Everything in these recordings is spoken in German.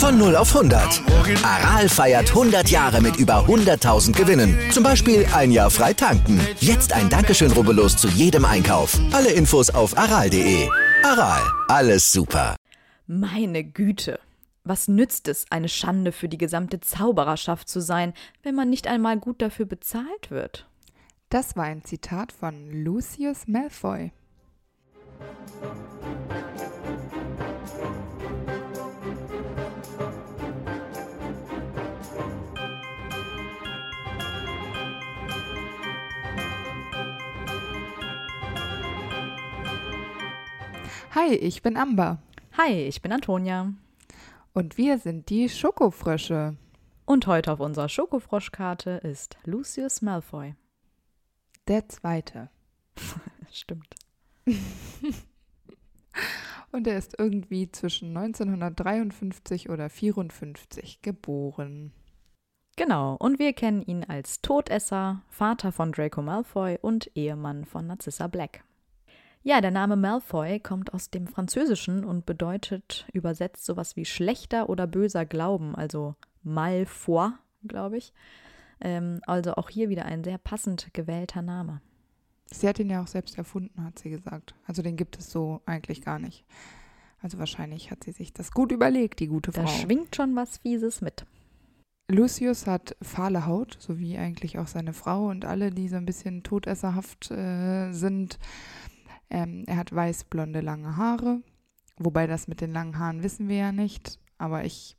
Von 0 auf 100. Aral feiert 100 Jahre mit über 100.000 Gewinnen. Zum Beispiel ein Jahr frei tanken. Jetzt ein Dankeschön, rubbellos zu jedem Einkauf. Alle Infos auf aral.de. Aral, alles super. Meine Güte. Was nützt es, eine Schande für die gesamte Zaubererschaft zu sein, wenn man nicht einmal gut dafür bezahlt wird? Das war ein Zitat von Lucius Malfoy. Hi, ich bin Amber. Hi, ich bin Antonia. Und wir sind die Schokofrösche. Und heute auf unserer Schokofroschkarte ist Lucius Malfoy. Der zweite. Stimmt. Und er ist irgendwie zwischen 1953 oder 54 geboren. Genau, und wir kennen ihn als Todesser, Vater von Draco Malfoy und Ehemann von Narcissa Black. Ja, der Name Malfoy kommt aus dem Französischen und bedeutet übersetzt sowas wie schlechter oder böser Glauben, also Malfoy, glaube ich. Ähm, also auch hier wieder ein sehr passend gewählter Name. Sie hat ihn ja auch selbst erfunden, hat sie gesagt. Also den gibt es so eigentlich gar nicht. Also wahrscheinlich hat sie sich das gut überlegt, die gute Frau. Da schwingt schon was Fieses mit. Lucius hat fahle Haut, so wie eigentlich auch seine Frau und alle, die so ein bisschen todesserhaft äh, sind. Ähm, er hat weißblonde lange Haare, wobei das mit den langen Haaren wissen wir ja nicht, aber ich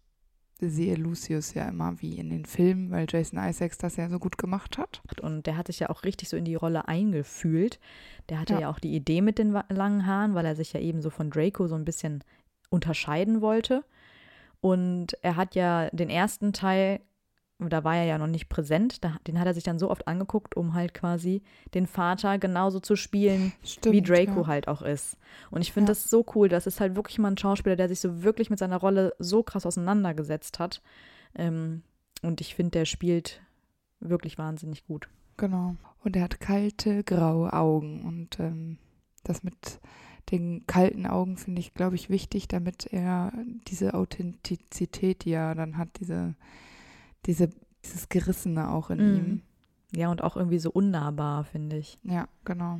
sehe Lucius ja immer wie in den Filmen, weil Jason Isaacs das ja so gut gemacht hat. Und der hat sich ja auch richtig so in die Rolle eingefühlt. Der hatte ja, Ja. auch die Idee mit den langen Haaren, weil er sich ja eben so von Draco so ein bisschen unterscheiden wollte. Und er hat ja den ersten Teil, da war er ja noch nicht präsent, da, den hat er sich dann so oft angeguckt, um halt quasi den Vater genauso zu spielen, Stimmt, wie Draco ja. halt auch ist. Und ich finde Ja. das so cool. Das ist halt wirklich mal ein Schauspieler, der sich so wirklich mit seiner Rolle so krass auseinandergesetzt hat. Ähm, und ich finde, der spielt wirklich wahnsinnig gut. Genau. Und er hat kalte, graue Augen. Und ähm, das mit den kalten Augen finde ich, glaube ich, wichtig, damit er diese Authentizität, die er dann hat, diese, diese, dieses Gerissene auch in Mhm. ihm. Ja, und auch irgendwie so unnahbar, finde ich. Ja, genau.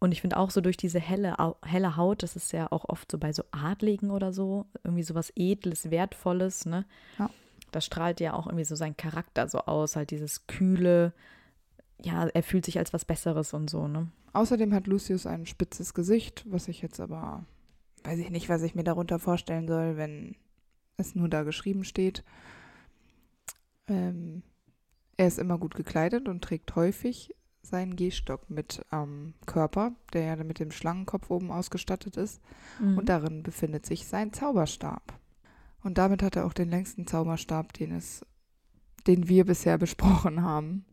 Und ich finde auch so durch diese helle, helle Haut, das ist ja auch oft so bei so Adligen oder so, irgendwie so was Edles, Wertvolles, ne? Ja. Da strahlt ja auch irgendwie so sein Charakter so aus, halt dieses kühle, ja, er fühlt sich als was Besseres und so, ne? Außerdem hat Lucius ein spitzes Gesicht, was ich jetzt aber, weiß ich nicht, was ich mir darunter vorstellen soll, wenn es nur da geschrieben steht. Ähm, er ist immer gut gekleidet und trägt häufig seinen Gehstock mit am Körper, der ja mit dem Schlangenkopf oben ausgestattet ist. Mhm. Und darin befindet sich sein Zauberstab. Und damit hat er auch den längsten Zauberstab, den es, den wir bisher besprochen haben.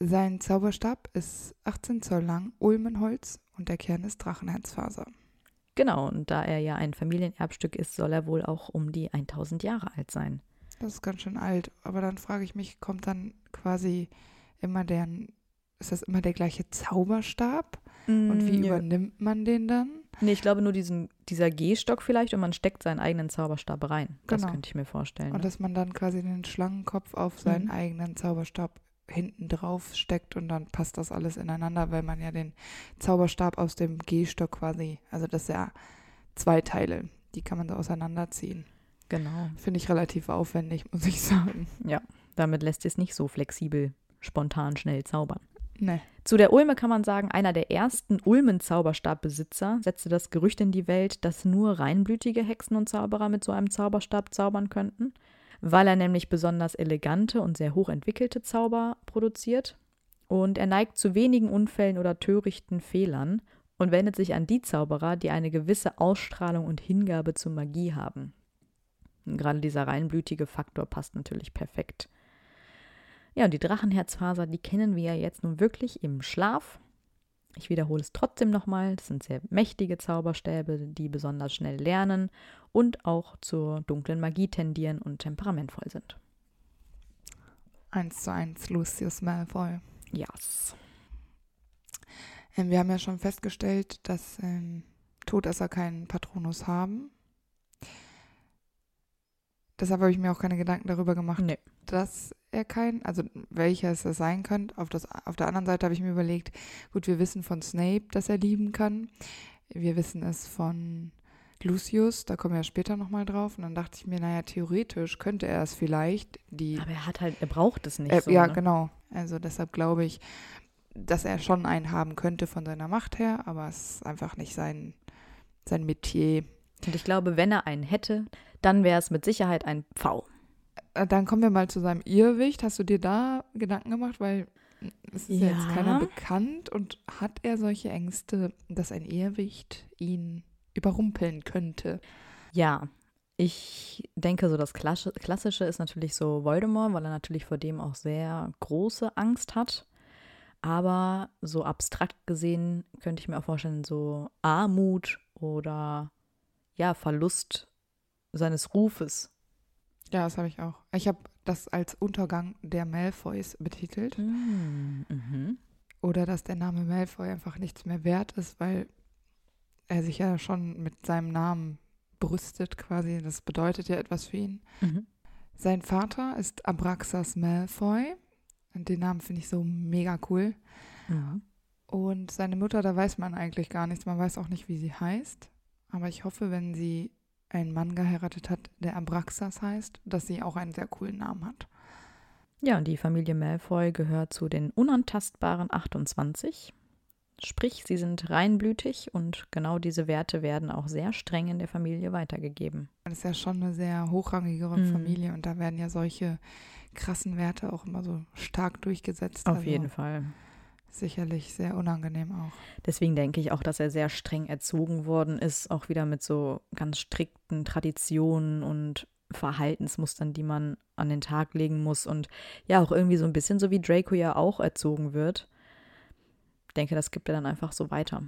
Sein Zauberstab ist 18 Zoll lang, Ulmenholz und der Kern ist Drachenherzfaser. Genau, und da er ja ein Familienerbstück ist, soll er wohl auch um die 1000 Jahre alt sein. Das ist ganz schön alt. Aber dann frage ich mich, kommt dann quasi immer der, ist das immer der gleiche Zauberstab? Und wie Mm, ja. übernimmt man den dann? Nee, ich glaube nur diesen, dieser Gehstock vielleicht und man steckt seinen eigenen Zauberstab rein. Das Genau. könnte ich mir vorstellen. Und ne? dass man dann quasi den Schlangenkopf auf seinen Mhm. eigenen Zauberstab hinten drauf steckt und dann passt das alles ineinander, weil man ja den Zauberstab aus dem Gehstock quasi, also das ist ja zwei Teile, die kann man so auseinanderziehen. Genau. Finde ich relativ aufwendig, muss ich sagen. Ja, damit lässt es nicht so flexibel, spontan, schnell zaubern. Ne. Zu der Ulme kann man sagen, einer der ersten Ulmen-Zauberstabbesitzer setzte das Gerücht in die Welt, dass nur reinblütige Hexen und Zauberer mit so einem Zauberstab zaubern könnten, weil er nämlich besonders elegante und sehr hochentwickelte Zauber produziert. Und er neigt zu wenigen Unfällen oder törichten Fehlern und wendet sich an die Zauberer, die eine gewisse Ausstrahlung und Hingabe zur Magie haben. Und gerade dieser reinblütige Faktor passt natürlich perfekt. Ja, und die Drachenherzfaser, die kennen wir ja jetzt nun wirklich im Schlaf. Ich wiederhole es trotzdem nochmal. Das sind sehr mächtige Zauberstäbe, die besonders schnell lernen und auch zur dunklen Magie tendieren und temperamentvoll sind. Eins zu eins Lucius Malfoy. Yes. Ähm, wir haben ja schon festgestellt, dass ähm, Todesser keinen Patronus haben. Deshalb habe ich mir auch keine Gedanken darüber gemacht, Nee. dass er keinen, also welcher es sein könnte. Auf, das, auf der anderen Seite habe ich mir überlegt, gut, wir wissen von Snape, dass er lieben kann. Wir wissen es von Lucius, da kommen wir ja später nochmal drauf. Und dann dachte ich mir, naja, theoretisch könnte er es vielleicht. Die, Aber er hat halt, er braucht es nicht äh, so. ja, ne? genau. Also deshalb glaube ich, dass er schon einen haben könnte von seiner Macht her, aber es ist einfach nicht sein, sein Metier. Und ich glaube, wenn er einen hätte, dann wäre es mit Sicherheit ein Pfau. Äh, Dann kommen wir mal zu seinem Irrwicht. Hast du dir da Gedanken gemacht? Weil es ist ja. jetzt Ja. keiner bekannt und hat er solche Ängste, dass ein Irrwicht ihn überrumpeln könnte? Ja, ich denke, so das Klassische, Klassische ist natürlich so Voldemort, weil er natürlich vor dem auch sehr große Angst hat. Aber so abstrakt gesehen könnte ich mir auch vorstellen, so Armut oder ja, Verlust seines Rufes. Ja, das habe ich auch. Ich habe das als Untergang der Malfoys betitelt. Mhm. Oder dass der Name Malfoy einfach nichts mehr wert ist, weil er sich ja schon mit seinem Namen brüstet quasi. Das bedeutet ja etwas für ihn. Mhm. Sein Vater ist Abraxas Malfoy. Und den Namen finde ich so mega cool. Mhm. Und seine Mutter, da weiß man eigentlich gar nichts. Man weiß auch nicht, wie sie heißt. Aber ich hoffe, wenn sie einen Mann geheiratet hat, der Abraxas heißt, dass sie auch einen sehr coolen Namen hat. Ja, und die Familie Malfoy gehört zu den unantastbaren 28. Sprich, sie sind reinblütig und genau diese Werte werden auch sehr streng in der Familie weitergegeben. Das ist ja schon eine sehr hochrangigere Mhm. Familie und da werden ja solche krassen Werte auch immer so stark durchgesetzt. Auf Also jeden Fall. Sicherlich sehr unangenehm auch. Deswegen denke ich auch, dass er sehr streng erzogen worden ist, auch wieder mit so ganz strikten Traditionen und Verhaltensmustern, die man an den Tag legen muss und ja auch irgendwie so ein bisschen so wie Draco ja auch erzogen wird. Ich denke, das gibt er dann einfach so weiter.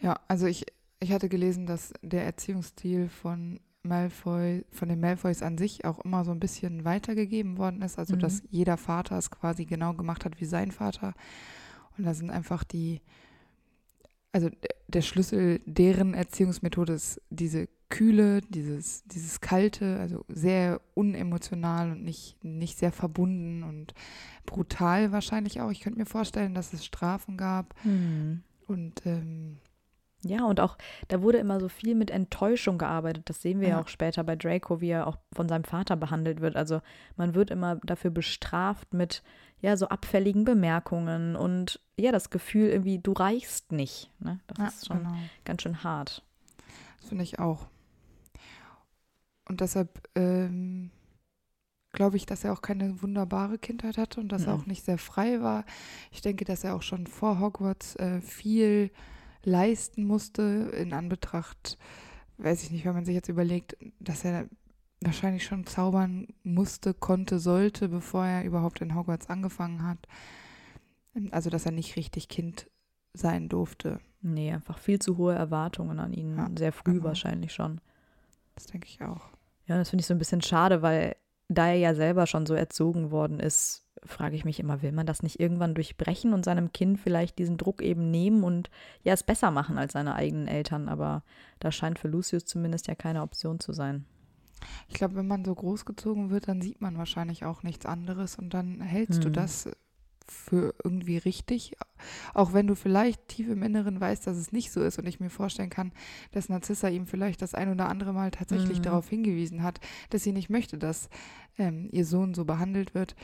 Ja, also ich, ich hatte gelesen, dass der Erziehungsstil von Malfoy, von den Malfoys an sich auch immer so ein bisschen weitergegeben worden ist. Also, Mhm. dass jeder Vater es quasi genau gemacht hat wie sein Vater. Und da sind einfach die, also der Schlüssel deren Erziehungsmethode ist diese Kühle, dieses, dieses Kalte, also sehr unemotional und nicht, nicht sehr verbunden und brutal wahrscheinlich auch. Ich könnte mir vorstellen, dass es Strafen gab und ähm, Ja, und auch, da wurde immer so viel mit Enttäuschung gearbeitet. Das sehen wir Ja. auch später bei Draco, wie er auch von seinem Vater behandelt wird. Also man wird immer dafür bestraft mit, ja, so abfälligen Bemerkungen und ja, das Gefühl irgendwie, du reichst nicht. Ne? Das ja, ist schon genau. ganz schön hart. Das finde ich auch. Und deshalb ähm, glaube ich, dass er auch keine wunderbare Kindheit hatte und dass er Mhm. auch nicht sehr frei war. Ich denke, dass er auch schon vor Hogwarts äh, viel leisten musste in Anbetracht, weiß ich nicht, wenn man sich jetzt überlegt, dass er wahrscheinlich schon zaubern musste, konnte, sollte, bevor er überhaupt in Hogwarts angefangen hat. Also, dass er nicht richtig Kind sein durfte. Nee, einfach viel zu hohe Erwartungen an ihn. Ja, Sehr früh genau. wahrscheinlich schon. Das denke ich auch. Ja, das finde ich so ein bisschen schade, weil da er ja selber schon so erzogen worden ist, frage ich mich immer, will man das nicht irgendwann durchbrechen und seinem Kind vielleicht diesen Druck eben nehmen und ja es besser machen als seine eigenen Eltern? Aber das scheint für Lucius zumindest ja keine Option zu sein. Ich glaube, wenn man so großgezogen wird, dann sieht man wahrscheinlich auch nichts anderes und dann hältst du Hm. das für irgendwie richtig. Auch wenn du vielleicht tief im Inneren weißt, dass es nicht so ist und ich mir vorstellen kann, dass Narzissa ihm vielleicht das ein oder andere Mal tatsächlich Mhm. darauf hingewiesen hat, dass sie nicht möchte, dass ähm, ihr Sohn so behandelt wird.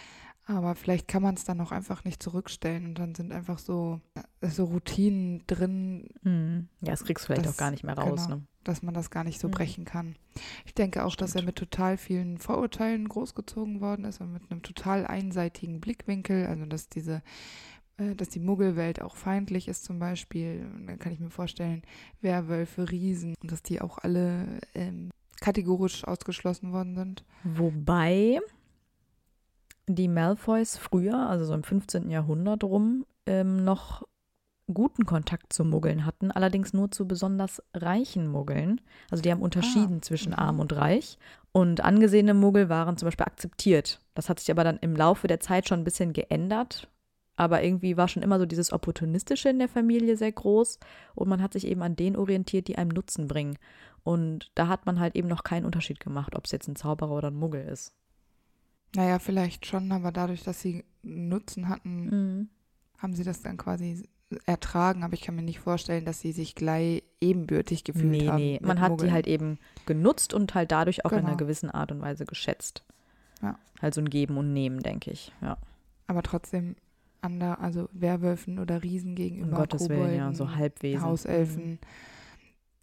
Aber vielleicht kann man es dann auch einfach nicht zurückstellen und dann sind einfach so, äh, so Routinen drin, Hm. Ja, das kriegst du vielleicht Das- auch gar nicht mehr raus. genau. Ne? dass man das gar nicht so Mhm. brechen kann. Ich denke auch, dass er Stimmt. mit total vielen Vorurteilen großgezogen worden ist und mit einem total einseitigen Blickwinkel. Also dass diese, äh, dass die Muggelwelt auch feindlich ist zum Beispiel. Und dann kann ich mir vorstellen, Werwölfe, Riesen und dass die auch alle ähm, kategorisch ausgeschlossen worden sind. Wobei die Malfoys früher, also so im 15. Jahrhundert rum, ähm, noch guten Kontakt zu Muggeln hatten, allerdings nur zu besonders reichen Muggeln. Also die haben unterschieden zwischen mhm. arm und reich. Und angesehene Muggel waren zum Beispiel akzeptiert. Das hat sich aber dann im Laufe der Zeit schon ein bisschen geändert. aber irgendwie war schon immer so dieses Opportunistische in der Familie sehr groß und man hat sich eben an denen orientiert, die einem Nutzen bringen. Und da hat man halt eben noch keinen Unterschied gemacht, ob es jetzt ein Zauberer oder ein Muggel ist. Naja, vielleicht schon, aber dadurch, dass sie Nutzen hatten, Mhm. haben sie das dann quasi ertragen. Aber ich kann mir nicht vorstellen, dass sie sich gleich ebenbürtig gefühlt Nee, haben. nee. mit Man hat Muggeln. die halt eben genutzt und halt dadurch auch in Genau. einer gewissen Art und Weise geschätzt. Ja. Halt so ein Geben und Nehmen, denke ich. Ja. Aber trotzdem ander, also Werwölfen oder Riesen Um gegenüber Gottes Willen, ja. So Kobolden, Halbwesen. Hauselfen.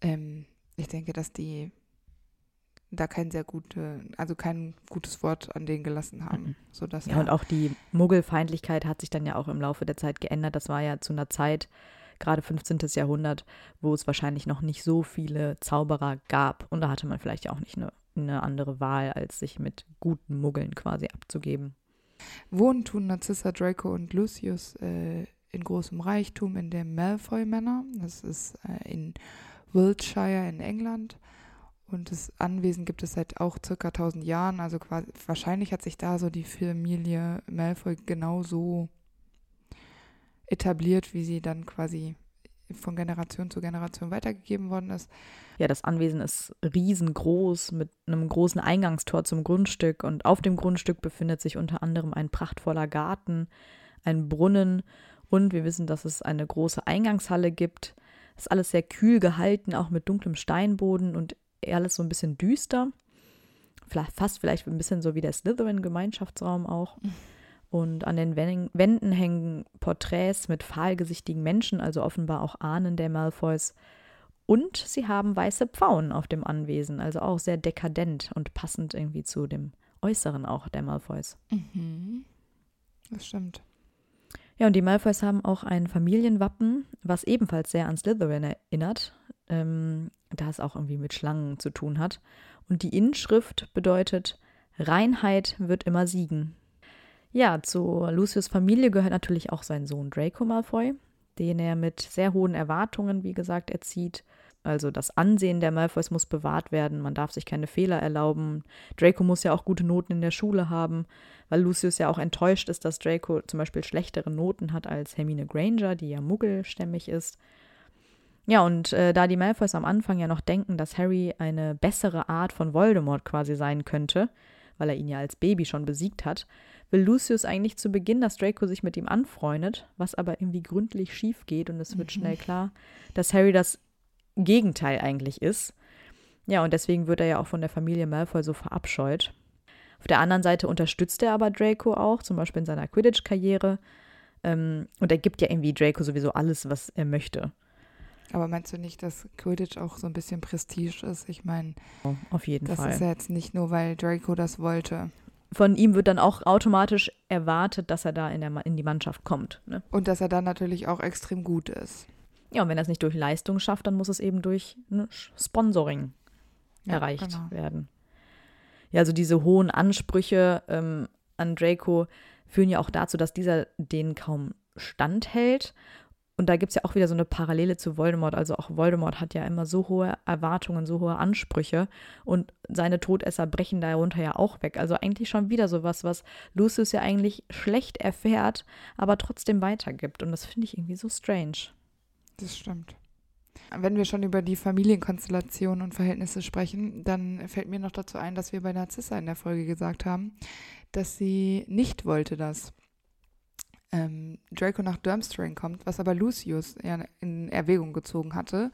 Ähm, ich denke, dass die da kein sehr gute, also kein gutes Wort an denen gelassen haben. Mhm. Sodass Ja, und auch die Muggelfeindlichkeit hat sich dann ja auch im Laufe der Zeit geändert. Das war ja zu einer Zeit, gerade 15. Jahrhundert, wo es wahrscheinlich noch nicht so viele Zauberer gab. Und da hatte man vielleicht auch nicht eine, eine andere Wahl, als sich mit guten Muggeln quasi abzugeben. Wohnen tun Narcissa, Draco und Lucius äh, in großem Reichtum in dem Malfoy Manor. Das ist äh, in Wiltshire in England. Und das Anwesen gibt es seit auch circa 1000 Jahren. Also quasi, wahrscheinlich hat sich da so die Familie Malfoy genauso etabliert, wie sie dann quasi von Generation zu Generation weitergegeben worden ist. Ja, das Anwesen ist riesengroß mit einem großen Eingangstor zum Grundstück und auf dem Grundstück befindet sich unter anderem ein prachtvoller Garten, ein Brunnen und wir wissen, dass es eine große Eingangshalle gibt. Ist alles sehr kühl gehalten, auch mit dunklem Steinboden und alles so ein bisschen düster. Vielleicht, fast vielleicht ein bisschen so wie der Slytherin-Gemeinschaftsraum auch. Und an den Wänden hängen Porträts mit fahlgesichtigen Menschen, also offenbar auch Ahnen der Malfoys. Und sie haben weiße Pfauen auf dem Anwesen, also auch sehr dekadent und passend irgendwie zu dem Äußeren auch der Malfoys. Mhm. Das stimmt. Ja, und die Malfoys haben auch ein Familienwappen, was ebenfalls sehr an Slytherin erinnert, ähm, da es auch irgendwie mit Schlangen zu tun hat. Und die Inschrift bedeutet, Reinheit wird immer siegen. Ja, zu Lucius Familie gehört natürlich auch sein Sohn Draco Malfoy, den er mit sehr hohen Erwartungen, wie gesagt, erzieht. Also das Ansehen der Malfoys muss bewahrt werden, man darf sich keine Fehler erlauben. Draco muss ja auch gute Noten in der Schule haben, weil Lucius ja auch enttäuscht ist, dass Draco zum Beispiel schlechtere Noten hat als Hermine Granger, die ja muggelstämmig ist. Ja, und äh, da die Malfoys am Anfang ja noch denken, dass Harry eine bessere Art von Voldemort quasi sein könnte, weil er ihn ja als Baby schon besiegt hat, will Lucius eigentlich zu Beginn, dass Draco sich mit ihm anfreundet, was aber irgendwie gründlich schief geht und es wird Mhm. schnell klar, dass Harry das Gegenteil eigentlich ist. Ja, und deswegen wird er ja auch von der Familie Malfoy so verabscheut. Auf der anderen Seite unterstützt er aber Draco auch, zum Beispiel in seiner Quidditch-Karriere. Ähm, und er gibt ja irgendwie Draco sowieso alles, was er möchte. Aber meinst du nicht, dass Quidditch auch so ein bisschen Prestige ist? Ich meine, Auf jeden das Fall. ist ja jetzt nicht nur, weil Draco das wollte. Von ihm wird dann auch automatisch erwartet, dass er da in, der, in die Mannschaft kommt. Ne? Und dass er dann natürlich auch extrem gut ist. Ja, und wenn er es nicht durch Leistung schafft, dann muss es eben durch ne, Sponsoring Ja, erreicht genau. werden. Ja, also diese hohen Ansprüche ähm, an Draco führen ja auch dazu, dass dieser denen kaum standhält. Und da gibt es ja auch wieder so eine Parallele zu Voldemort. Also auch Voldemort hat ja immer so hohe Erwartungen, so hohe Ansprüche. Und seine Todesser brechen darunter ja auch weg. Also eigentlich schon wieder sowas, was Lucius ja eigentlich schlecht erfährt, aber trotzdem weitergibt. Und das finde ich irgendwie so strange. Das stimmt. Wenn wir schon über die Familienkonstellation und Verhältnisse sprechen, dann fällt mir noch dazu ein, dass wir bei Narzissa in der Folge gesagt haben, dass sie nicht wollte, dass ähm, Draco nach Durmstrang kommt, was aber Lucius ja in Erwägung gezogen hatte,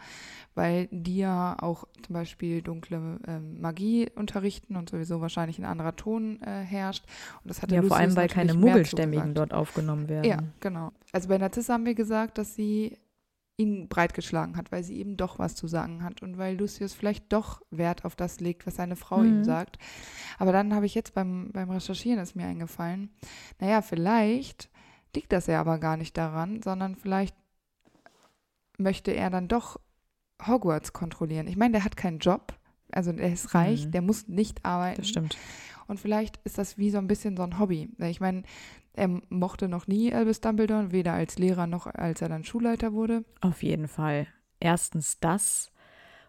weil die ja auch zum Beispiel dunkle ähm, Magie unterrichten und sowieso wahrscheinlich ein anderer Ton äh, herrscht. Und das hatte Ja, vor allem, Lucius weil keine Muggelstämmigen dort aufgenommen werden. Ja, genau. Also bei Narzissa haben wir gesagt, dass sie ihn breitgeschlagen hat, weil sie eben doch was zu sagen hat und weil Lucius vielleicht doch Wert auf das legt, was seine Frau ihm Mhm. sagt. Aber dann habe ich jetzt beim, beim Recherchieren ist mir eingefallen, naja, vielleicht liegt das ja aber gar nicht daran, sondern vielleicht möchte er dann doch Hogwarts kontrollieren. Ich meine, der hat keinen Job, also er ist reich, Mhm. der muss nicht arbeiten. Das stimmt. Und vielleicht ist das wie so ein bisschen so ein Hobby. Ich meine, er mochte noch nie Albus Dumbledore, weder als Lehrer noch als er dann Schulleiter wurde. Auf jeden Fall. Erstens das.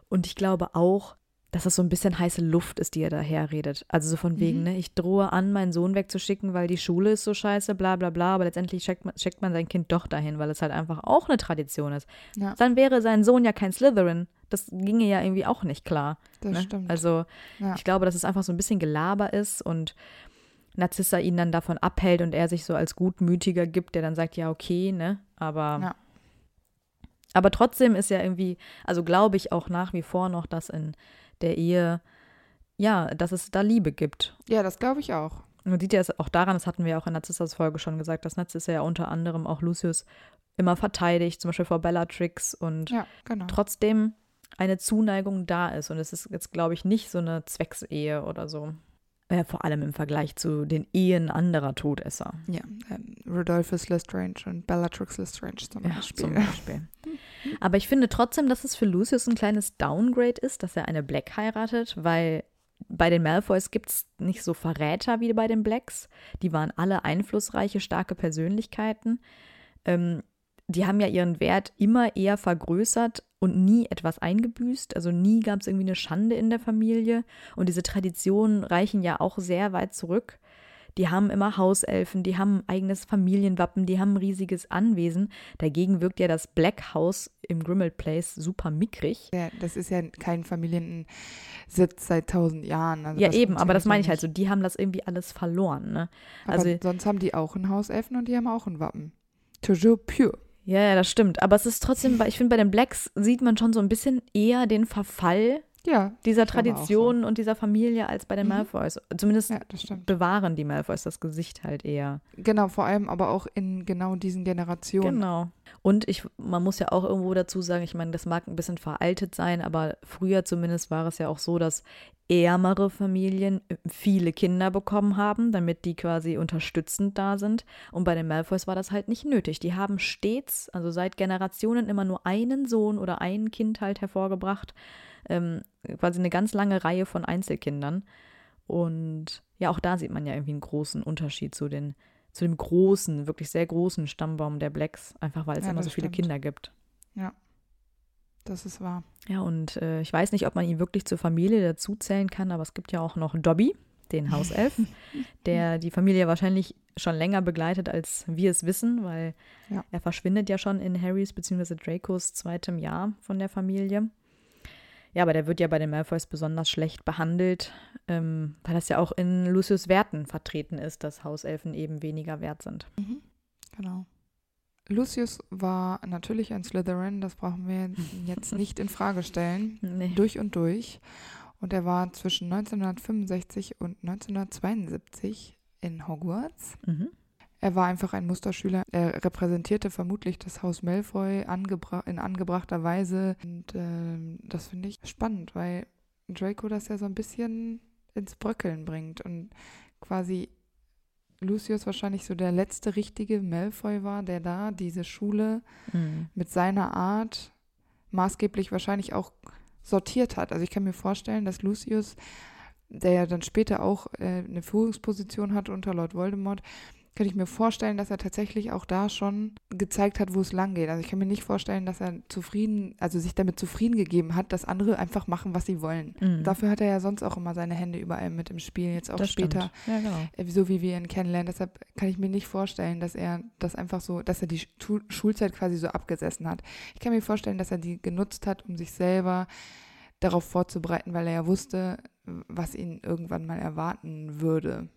Und ich glaube auch, dass das so ein bisschen heiße Luft ist, die er daher redet. Also so von wegen, Mhm. ne, ich drohe an, meinen Sohn wegzuschicken, weil die Schule ist so scheiße, bla bla bla, aber letztendlich schickt man, schickt man sein Kind doch dahin, weil es halt einfach auch eine Tradition ist. Ja. Dann wäre sein Sohn ja kein Slytherin. Das ginge ja irgendwie auch nicht klar. Das ne? stimmt. Also Ja. ich glaube, dass es einfach so ein bisschen Gelaber ist und Narzissa ihn dann davon abhält und er sich so als Gutmütiger gibt, der dann sagt, ja, okay, ne? Aber, Ja. aber trotzdem ist ja irgendwie, also glaube ich auch nach wie vor noch, dass in der Ehe, ja, dass es da Liebe gibt. ja, das glaube ich auch. Man sieht ja es auch daran, das hatten wir auch in Narzissas Folge schon gesagt, dass Narzissa ja unter anderem auch Lucius immer verteidigt, zum Beispiel vor Bellatrix und Ja, genau. trotzdem eine Zuneigung da ist. Und es ist jetzt, glaube ich, nicht so eine Zwecksehe oder so. Äh, vor allem im Vergleich zu den Ehen anderer Todesser. Ja, ähm, Rodolphus Lestrange und Bellatrix Lestrange zum Ja, Beispiel. zum Beispiel. Aber ich finde trotzdem, dass es für Lucius ein kleines Downgrade ist, dass er eine Black heiratet, weil bei den Malfoys gibt es nicht so Verräter wie bei den Blacks. Die waren alle einflussreiche, starke Persönlichkeiten. Ähm, die haben ja ihren Wert immer eher vergrößert und nie etwas eingebüßt. Also nie gab es irgendwie eine Schande in der Familie. Und diese Traditionen reichen ja auch sehr weit zurück. Die haben immer Hauselfen, die haben ein eigenes Familienwappen, die haben ein riesiges Anwesen. Dagegen wirkt ja das Black House im Grimmauld Place super mickrig. Ja, das ist ja kein Familiensitz seit tausend Jahren. Also ja, eben, aber das meine ich halt so. Die haben das irgendwie alles verloren, ne? Also- sonst haben die auch einen Hauselfen und die haben auch ein Wappen. Toujours pure. Ja, ja, das stimmt. Aber es ist trotzdem, weil ich finde, bei den Blacks sieht man schon so ein bisschen eher den Verfall Ja, dieser Tradition und dieser Familie als bei den Mhm. Malfoys. Zumindest ja, bewahren die Malfoys das Gesicht halt eher. Genau, vor allem aber auch in genau diesen Generationen. Genau. Und ich, man muss ja auch irgendwo dazu sagen, ich meine, das mag ein bisschen veraltet sein, aber früher zumindest war es ja auch so, dass ärmere Familien viele Kinder bekommen haben, damit die quasi unterstützend da sind. Und bei den Malfoys war das halt nicht nötig. Die haben stets, also seit Generationen, immer nur einen Sohn oder ein Kind halt hervorgebracht. Ähm, quasi eine ganz lange Reihe von Einzelkindern. Und ja, auch da sieht man ja irgendwie einen großen Unterschied zu den zu dem großen, wirklich sehr großen Stammbaum der Blacks, einfach weil es Ja, immer so viele stimmt. Kinder gibt. Das ist wahr. Ja, und äh, ich weiß nicht, ob man ihn wirklich zur Familie dazu zählen kann, aber es gibt ja auch noch Dobby, den Hauself, der die Familie wahrscheinlich schon länger begleitet, als wir es wissen, weil Ja. er verschwindet ja schon in Harrys bzw. Dracos zweitem Jahr von der Familie. Ja, aber der wird ja bei den Malfoys besonders schlecht behandelt, ähm, weil das ja auch in Lucius Werten vertreten ist, dass Hauselfen eben weniger wert sind. Genau. Lucius war natürlich ein Slytherin, das brauchen wir jetzt nicht in Frage stellen. Nee. Durch und durch. Und er war zwischen 1965 und 1972 in Hogwarts. Mhm. Er war einfach ein Musterschüler. Er repräsentierte vermutlich das Haus Malfoy angebra in angebrachter Weise. Und ähm, das finde ich spannend, weil Draco das ja so ein bisschen ins Bröckeln bringt und quasi Lucius wahrscheinlich so der letzte richtige Malfoy war, der da diese Schule Mhm. mit seiner Art maßgeblich wahrscheinlich auch sortiert hat. Also ich kann mir vorstellen, dass Lucius, der ja dann später auch äh, eine Führungsposition hat unter Lord Voldemort, kann ich mir vorstellen, dass er tatsächlich auch da schon gezeigt hat, wo es lang geht. Also ich kann mir nicht vorstellen, dass er zufrieden, also sich damit zufrieden gegeben hat, dass andere einfach machen, was sie wollen. Mhm. Dafür hat er ja sonst auch immer seine Hände überall mit im Spiel, jetzt auch Das später Ja, genau. äh, so wie wir ihn kennenlernen. Deshalb kann ich mir nicht vorstellen, dass er das einfach so, dass er die Schu Schulzeit quasi so abgesessen hat. Ich kann mir vorstellen, dass er die genutzt hat, um sich selber darauf vorzubereiten, weil er ja wusste, was ihn irgendwann mal erwarten würde.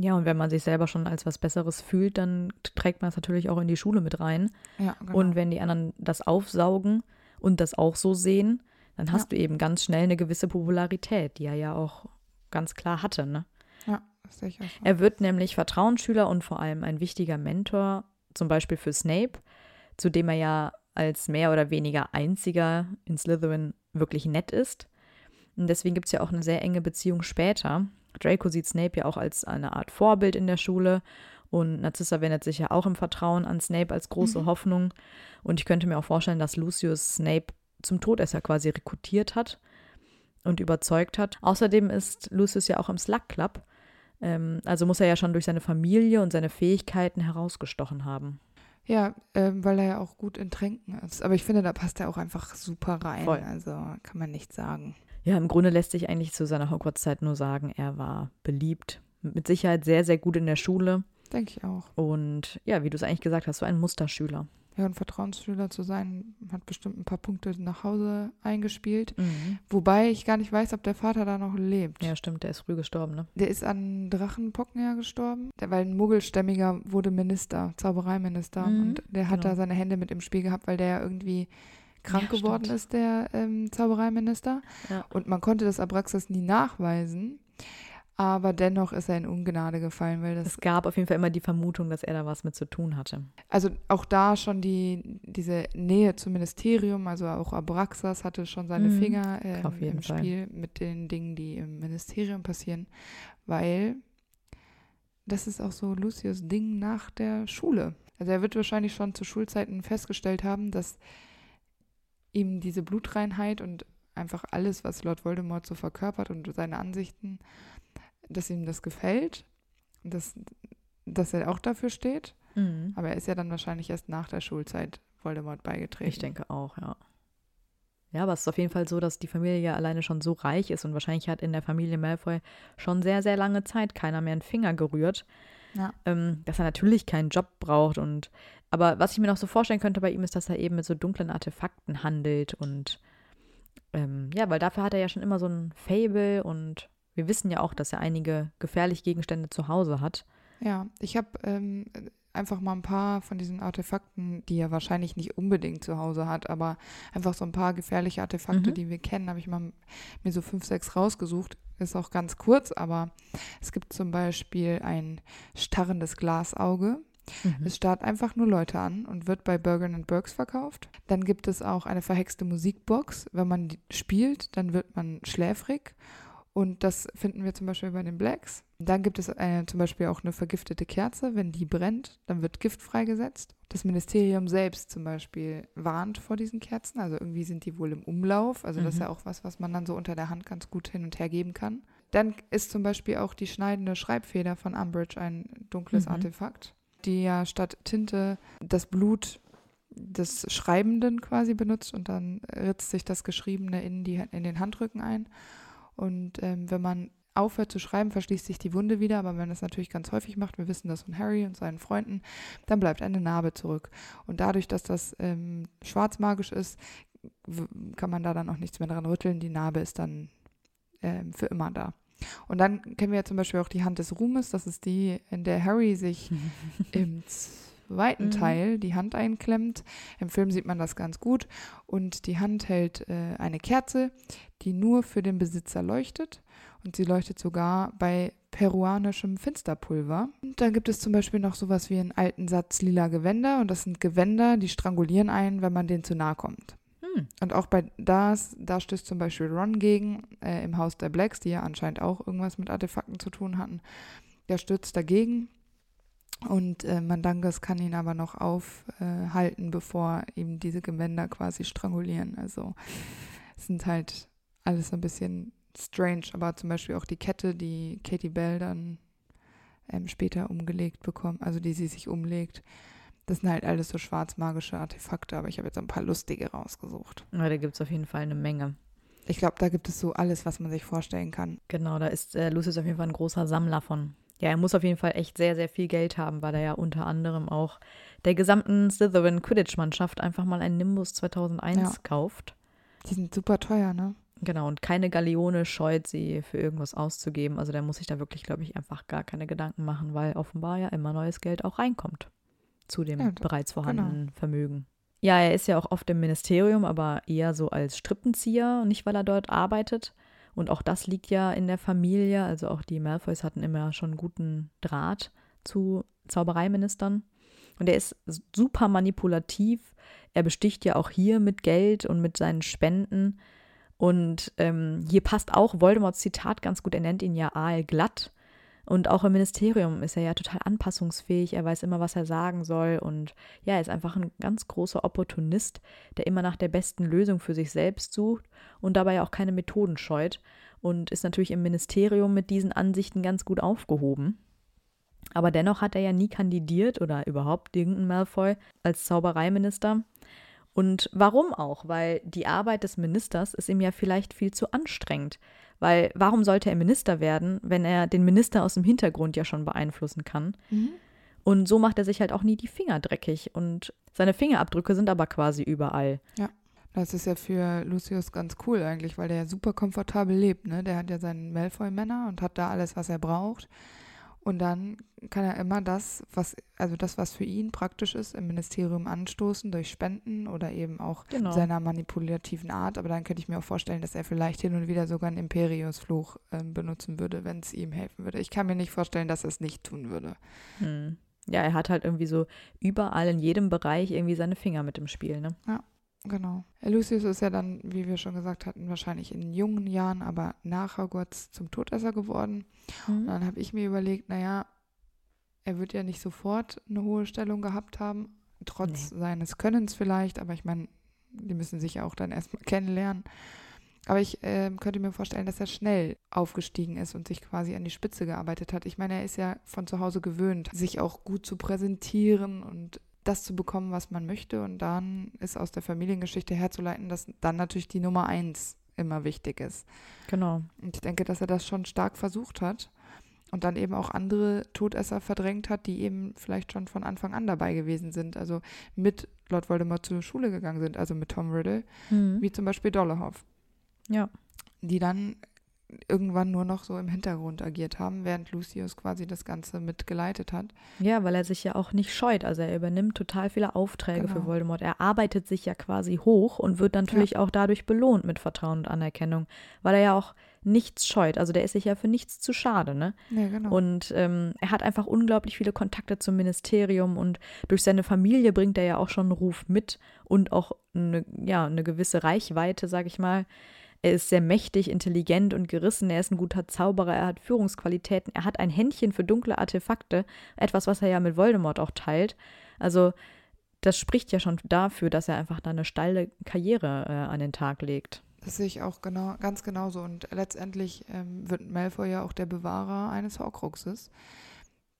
Ja, und wenn man sich selber schon als was Besseres fühlt, dann trägt man es natürlich auch in die Schule mit rein. Ja, genau. Und wenn die anderen das aufsaugen und das auch so sehen, dann hast du eben ganz schnell eine gewisse Popularität, die er ja auch ganz klar hatte. Ne? ja, auch so. Er wird nämlich Vertrauensschüler und vor allem ein wichtiger Mentor, zum Beispiel für Snape, zu dem er ja als mehr oder weniger einziger in Slytherin wirklich nett ist. Und deswegen gibt es ja auch eine sehr enge Beziehung später. Draco sieht Snape ja auch als eine Art Vorbild in der Schule und Narcissa wendet sich ja auch im Vertrauen an Snape als große Mhm. Hoffnung. Und ich könnte mir auch vorstellen, dass Lucius Snape zum Todesser quasi rekrutiert hat und überzeugt hat. Außerdem ist Lucius ja auch im Slug Club. Ähm, also muss er ja schon durch seine Familie und seine Fähigkeiten herausgestochen haben. Ja, ähm, weil er ja auch gut in Tränken ist. Aber ich finde, da passt er auch einfach super rein. Voll. Also kann man nichts sagen. Ja, im Grunde lässt sich eigentlich zu seiner Hogwarts-Zeit nur sagen, er war beliebt. Mit Sicherheit sehr, sehr gut in der Schule. Denke ich auch. Und ja, wie du es eigentlich gesagt hast, so ein Musterschüler. Ja, und Vertrauensschüler zu sein, hat bestimmt ein paar Punkte nach Hause eingespielt. Mhm. Wobei ich gar nicht weiß, ob der Vater da noch lebt. Ja, stimmt, der ist früh gestorben, ne? Der ist an Drachenpocken ja gestorben. Der, weil ein Muggelstämmiger wurde Minister, Zaubereiminister. Mhm, und der hat genau. da seine Hände mit im Spiel gehabt, weil der ja irgendwie krank Ja, geworden ist, der ähm, Zaubereiminister. Ja. Und man konnte das Abraxas nie nachweisen. Aber dennoch ist er in Ungnade gefallen, weil das Es gab auf jeden Fall immer die Vermutung, dass er da was mit zu tun hatte. also auch da schon die, diese Nähe zum Ministerium, also auch Abraxas hatte schon seine Mhm, Finger auf jeden im Fall. Spiel mit den Dingen, die im Ministerium passieren, weil das ist auch so Lucius Ding nach der Schule. Also er wird wahrscheinlich schon zu Schulzeiten festgestellt haben, dass ihm diese Blutreinheit und einfach alles, was Lord Voldemort so verkörpert und seine Ansichten, dass ihm das gefällt, dass, dass er auch dafür steht. Mhm. Aber er ist ja dann wahrscheinlich erst nach der Schulzeit Voldemort beigetreten. Ich denke auch, ja. Ja, aber es ist auf jeden Fall so, dass die Familie ja alleine schon so reich ist und wahrscheinlich hat in der Familie Malfoy schon sehr, sehr lange Zeit keiner mehr einen Finger gerührt, Ja. ähm, dass er natürlich keinen Job braucht und aber was ich mir noch so vorstellen könnte bei ihm ist, dass er eben mit so dunklen Artefakten handelt und ähm, ja, weil dafür hat er ja schon immer so ein Fable und wir wissen ja auch, dass er einige gefährliche Gegenstände zu Hause hat. Ja, ich habe ähm, einfach mal ein paar von diesen Artefakten, die er wahrscheinlich nicht unbedingt zu Hause hat, aber einfach so ein paar gefährliche Artefakte, Mhm. die wir kennen, habe ich mal mir so fünf, sechs rausgesucht. Ist auch ganz kurz, aber es gibt zum Beispiel ein starrendes Glasauge. Es starrt einfach nur Leute an und wird bei Bergen Burks verkauft. Dann gibt es auch eine verhexte Musikbox. Wenn man die spielt, dann wird man schläfrig. Und das finden wir zum Beispiel bei den Blacks. Dann gibt es äh, zum Beispiel auch eine vergiftete Kerze. Wenn die brennt, dann wird Gift freigesetzt. Das Ministerium selbst zum Beispiel warnt vor diesen Kerzen. Also irgendwie sind die wohl im Umlauf. Also das ist Mhm. ja auch was, was man dann so unter der Hand ganz gut hin und her geben kann. Dann ist zum Beispiel auch die schneidende Schreibfeder von Umbridge ein dunkles Mhm. Artefakt, die ja statt Tinte das Blut des Schreibenden quasi benutzt und dann ritzt sich das Geschriebene in, die, in den Handrücken ein. Und ähm, wenn man aufhört zu schreiben, verschließt sich die Wunde wieder, aber wenn man das natürlich ganz häufig macht, wir wissen das von Harry und seinen Freunden, dann bleibt eine Narbe zurück. Und dadurch, dass das ähm, schwarzmagisch ist, kann man da dann auch nichts mehr dran rütteln. Die Narbe ist dann ähm, für immer da. Und dann kennen wir ja zum Beispiel auch die Hand des Ruhmes. Das ist die, in der Harry sich im zweiten Mhm. Teil die Hand einklemmt. Im Film sieht man das ganz gut. Und die Hand hält äh, eine Kerze, die nur für den Besitzer leuchtet. Und sie leuchtet sogar bei peruanischem Finsterpulver. Und dann gibt es zum Beispiel noch sowas wie einen alten Satz lila Gewänder. Und das sind Gewänder, die strangulieren einen, wenn man denen zu nahe kommt. Hm. Und auch bei das, da stößt zum Beispiel Ron gegen äh, im Haus der Blacks, die ja anscheinend auch irgendwas mit Artefakten zu tun hatten. Der stürzt dagegen und äh, Mandangas kann ihn aber noch aufhalten, bevor ihm diese Gewänder quasi strangulieren. Also es sind halt alles ein bisschen strange, aber zum Beispiel auch die Kette, die Katie Bell dann ähm, später umgelegt bekommt, also die sie sich umlegt. Das sind halt alles so schwarzmagische Artefakte, aber ich habe jetzt ein paar lustige rausgesucht. Ja, da gibt es auf jeden Fall eine Menge. Ich glaube, da gibt es so alles, was man sich vorstellen kann. Genau, da ist äh, Lucius auf jeden Fall ein großer Sammler von. Ja, er muss auf jeden Fall echt sehr, sehr viel Geld haben, weil er ja unter anderem auch der gesamten Slytherin Quidditch-Mannschaft einfach mal einen Nimbus 2001 Ja. kauft. Die sind super teuer, ne? Genau, und keine Galeone scheut, sie für irgendwas auszugeben. Also der muss sich da wirklich, glaube ich, einfach gar keine Gedanken machen, weil offenbar ja immer neues Geld auch reinkommt zu dem Ja, bereits vorhandenen Vermögen. Ja, er ist ja auch oft im Ministerium, aber eher so als Strippenzieher, nicht weil er dort arbeitet. Und auch das liegt ja in der Familie. Also auch die Malfoys hatten immer schon guten Draht zu Zaubereiministern. Und er ist super manipulativ. Er besticht ja auch hier mit Geld und mit seinen Spenden. Und ähm, hier passt auch Voldemorts Zitat ganz gut. Er nennt ihn ja Aal glatt. Und auch im Ministerium ist er ja total anpassungsfähig. Er weiß immer, was er sagen soll. Und ja, er ist einfach ein ganz großer Opportunist, der immer nach der besten Lösung für sich selbst sucht und dabei auch keine Methoden scheut. Und ist natürlich im Ministerium mit diesen Ansichten ganz gut aufgehoben. Aber dennoch hat er ja nie kandidiert oder überhaupt irgendein Malfoy als Zaubereiminister. Und warum auch? Weil die Arbeit des Ministers ist ihm ja vielleicht viel zu anstrengend. Weil warum sollte er Minister werden, wenn er den Minister aus dem Hintergrund ja schon beeinflussen kann? Mhm. Und so macht er sich halt auch nie die Finger dreckig. Und seine Fingerabdrücke sind aber quasi überall. Ja. Das ist ja für Lucius ganz cool eigentlich, weil der ja super komfortabel lebt. Ne? Der hat ja seinen Malfoy-Männer und hat da alles, was er braucht. Und dann kann er immer das, was, also das, was für ihn praktisch ist, im Ministerium anstoßen durch Spenden oder eben auch genau. seiner manipulativen Art. Aber dann könnte ich mir auch vorstellen, dass er vielleicht hin und wieder sogar einen Imperius-Fluch äh, benutzen würde, wenn es ihm helfen würde. Ich kann mir nicht vorstellen, dass er es nicht tun würde. Hm. Ja, er hat halt irgendwie so überall in jedem Bereich irgendwie seine Finger mit im Spiel, ne? Ja. Genau. Lucius ist ja dann, wie wir schon gesagt hatten, wahrscheinlich in jungen Jahren, aber nach Hogwarts zum Todesser geworden. Mhm. Und dann habe ich mir überlegt, naja, er wird ja nicht sofort eine hohe Stellung gehabt haben, trotz nee. seines Könnens vielleicht, aber ich meine, die müssen sich ja auch dann erstmal kennenlernen. Aber ich äh, könnte mir vorstellen, dass er schnell aufgestiegen ist und sich quasi an die Spitze gearbeitet hat. Ich meine, er ist ja von zu Hause gewöhnt, sich auch gut zu präsentieren und das zu bekommen, was man möchte. Und dann ist aus der Familiengeschichte herzuleiten, dass dann natürlich die Nummer eins immer wichtig ist. Genau. Und ich denke, dass er das schon stark versucht hat und dann eben auch andere Todesser verdrängt hat, die eben vielleicht schon von Anfang an dabei gewesen sind, also mit Lord Voldemort zur Schule gegangen sind, also mit Tom Riddle, mhm. wie zum Beispiel Dollehoff. Ja. Die dann irgendwann nur noch so im Hintergrund agiert haben, während Lucius quasi das Ganze mitgeleitet hat. Ja, weil er sich ja auch nicht scheut. Also er übernimmt total viele Aufträge genau. für Voldemort. Er arbeitet sich ja quasi hoch und wird natürlich ja. auch dadurch belohnt mit Vertrauen und Anerkennung, weil er ja auch nichts scheut. Also der ist sich ja für nichts zu schade, ne? Ja, genau. Und ähm, er hat einfach unglaublich viele Kontakte zum Ministerium und durch seine Familie bringt er ja auch schon einen Ruf mit und auch eine, ja, eine gewisse Reichweite, sag ich mal. Er ist sehr mächtig, intelligent und gerissen. Er ist ein guter Zauberer. Er hat Führungsqualitäten. Er hat ein Händchen für dunkle Artefakte. Etwas, was er ja mit Voldemort auch teilt. Also, das spricht ja schon dafür, dass er einfach da eine steile Karriere äh, an den Tag legt. Das sehe ich auch genau, ganz genauso. Und letztendlich ähm, wird Malfoy ja auch der Bewahrer eines Horcruxes,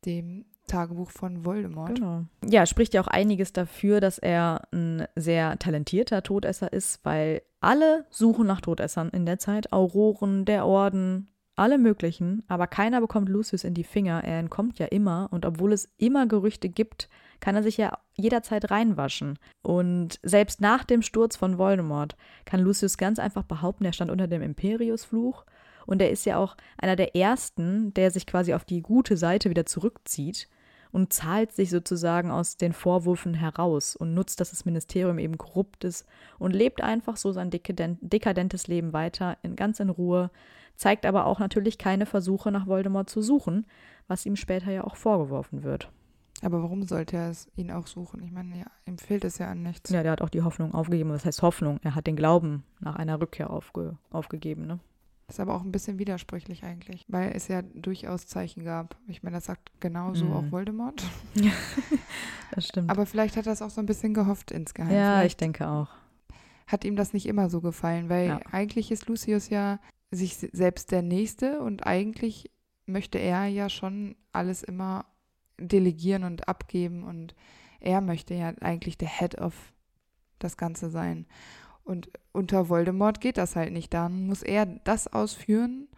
dem Tagebuch von Voldemort. Genau. Ja, spricht ja auch einiges dafür, dass er ein sehr talentierter Todesser ist, weil alle suchen nach Todessern in der Zeit. Auroren, der Orden, alle möglichen, aber keiner bekommt Lucius in die Finger. Er entkommt ja immer und obwohl es immer Gerüchte gibt, kann er sich ja jederzeit reinwaschen. Und selbst nach dem Sturz von Voldemort kann Lucius ganz einfach behaupten, er stand unter dem Imperiusfluch und er ist ja auch einer der ersten, der sich quasi auf die gute Seite wieder zurückzieht und zahlt sich sozusagen aus den Vorwürfen heraus und nutzt, dass das Ministerium eben korrupt ist und lebt einfach so sein dekadent, dekadentes Leben weiter, in, ganz in Ruhe, zeigt aber auch natürlich keine Versuche nach Voldemort zu suchen, was ihm später ja auch vorgeworfen wird. Aber warum sollte er es ihn auch suchen? Ich meine, ja, ihm fehlt es ja an nichts. Ja, der hat auch die Hoffnung aufgegeben. Das heißt Hoffnung. Er hat den Glauben nach einer Rückkehr aufge aufgegeben, ne? Ist aber auch ein bisschen widersprüchlich eigentlich, weil es ja durchaus Zeichen gab. Ich meine, das sagt genauso mhm. auch Voldemort. Ja, das stimmt. Aber vielleicht hat er es auch so ein bisschen gehofft insgeheim. Ja, vielleicht ich denke auch. Hat ihm das nicht immer so gefallen, weil ja. eigentlich ist Lucius ja sich selbst der Nächste und eigentlich möchte er ja schon alles immer delegieren und abgeben und er möchte ja eigentlich der Head of das Ganze sein. Und unter Voldemort geht das halt nicht. Dann muss er das ausführen,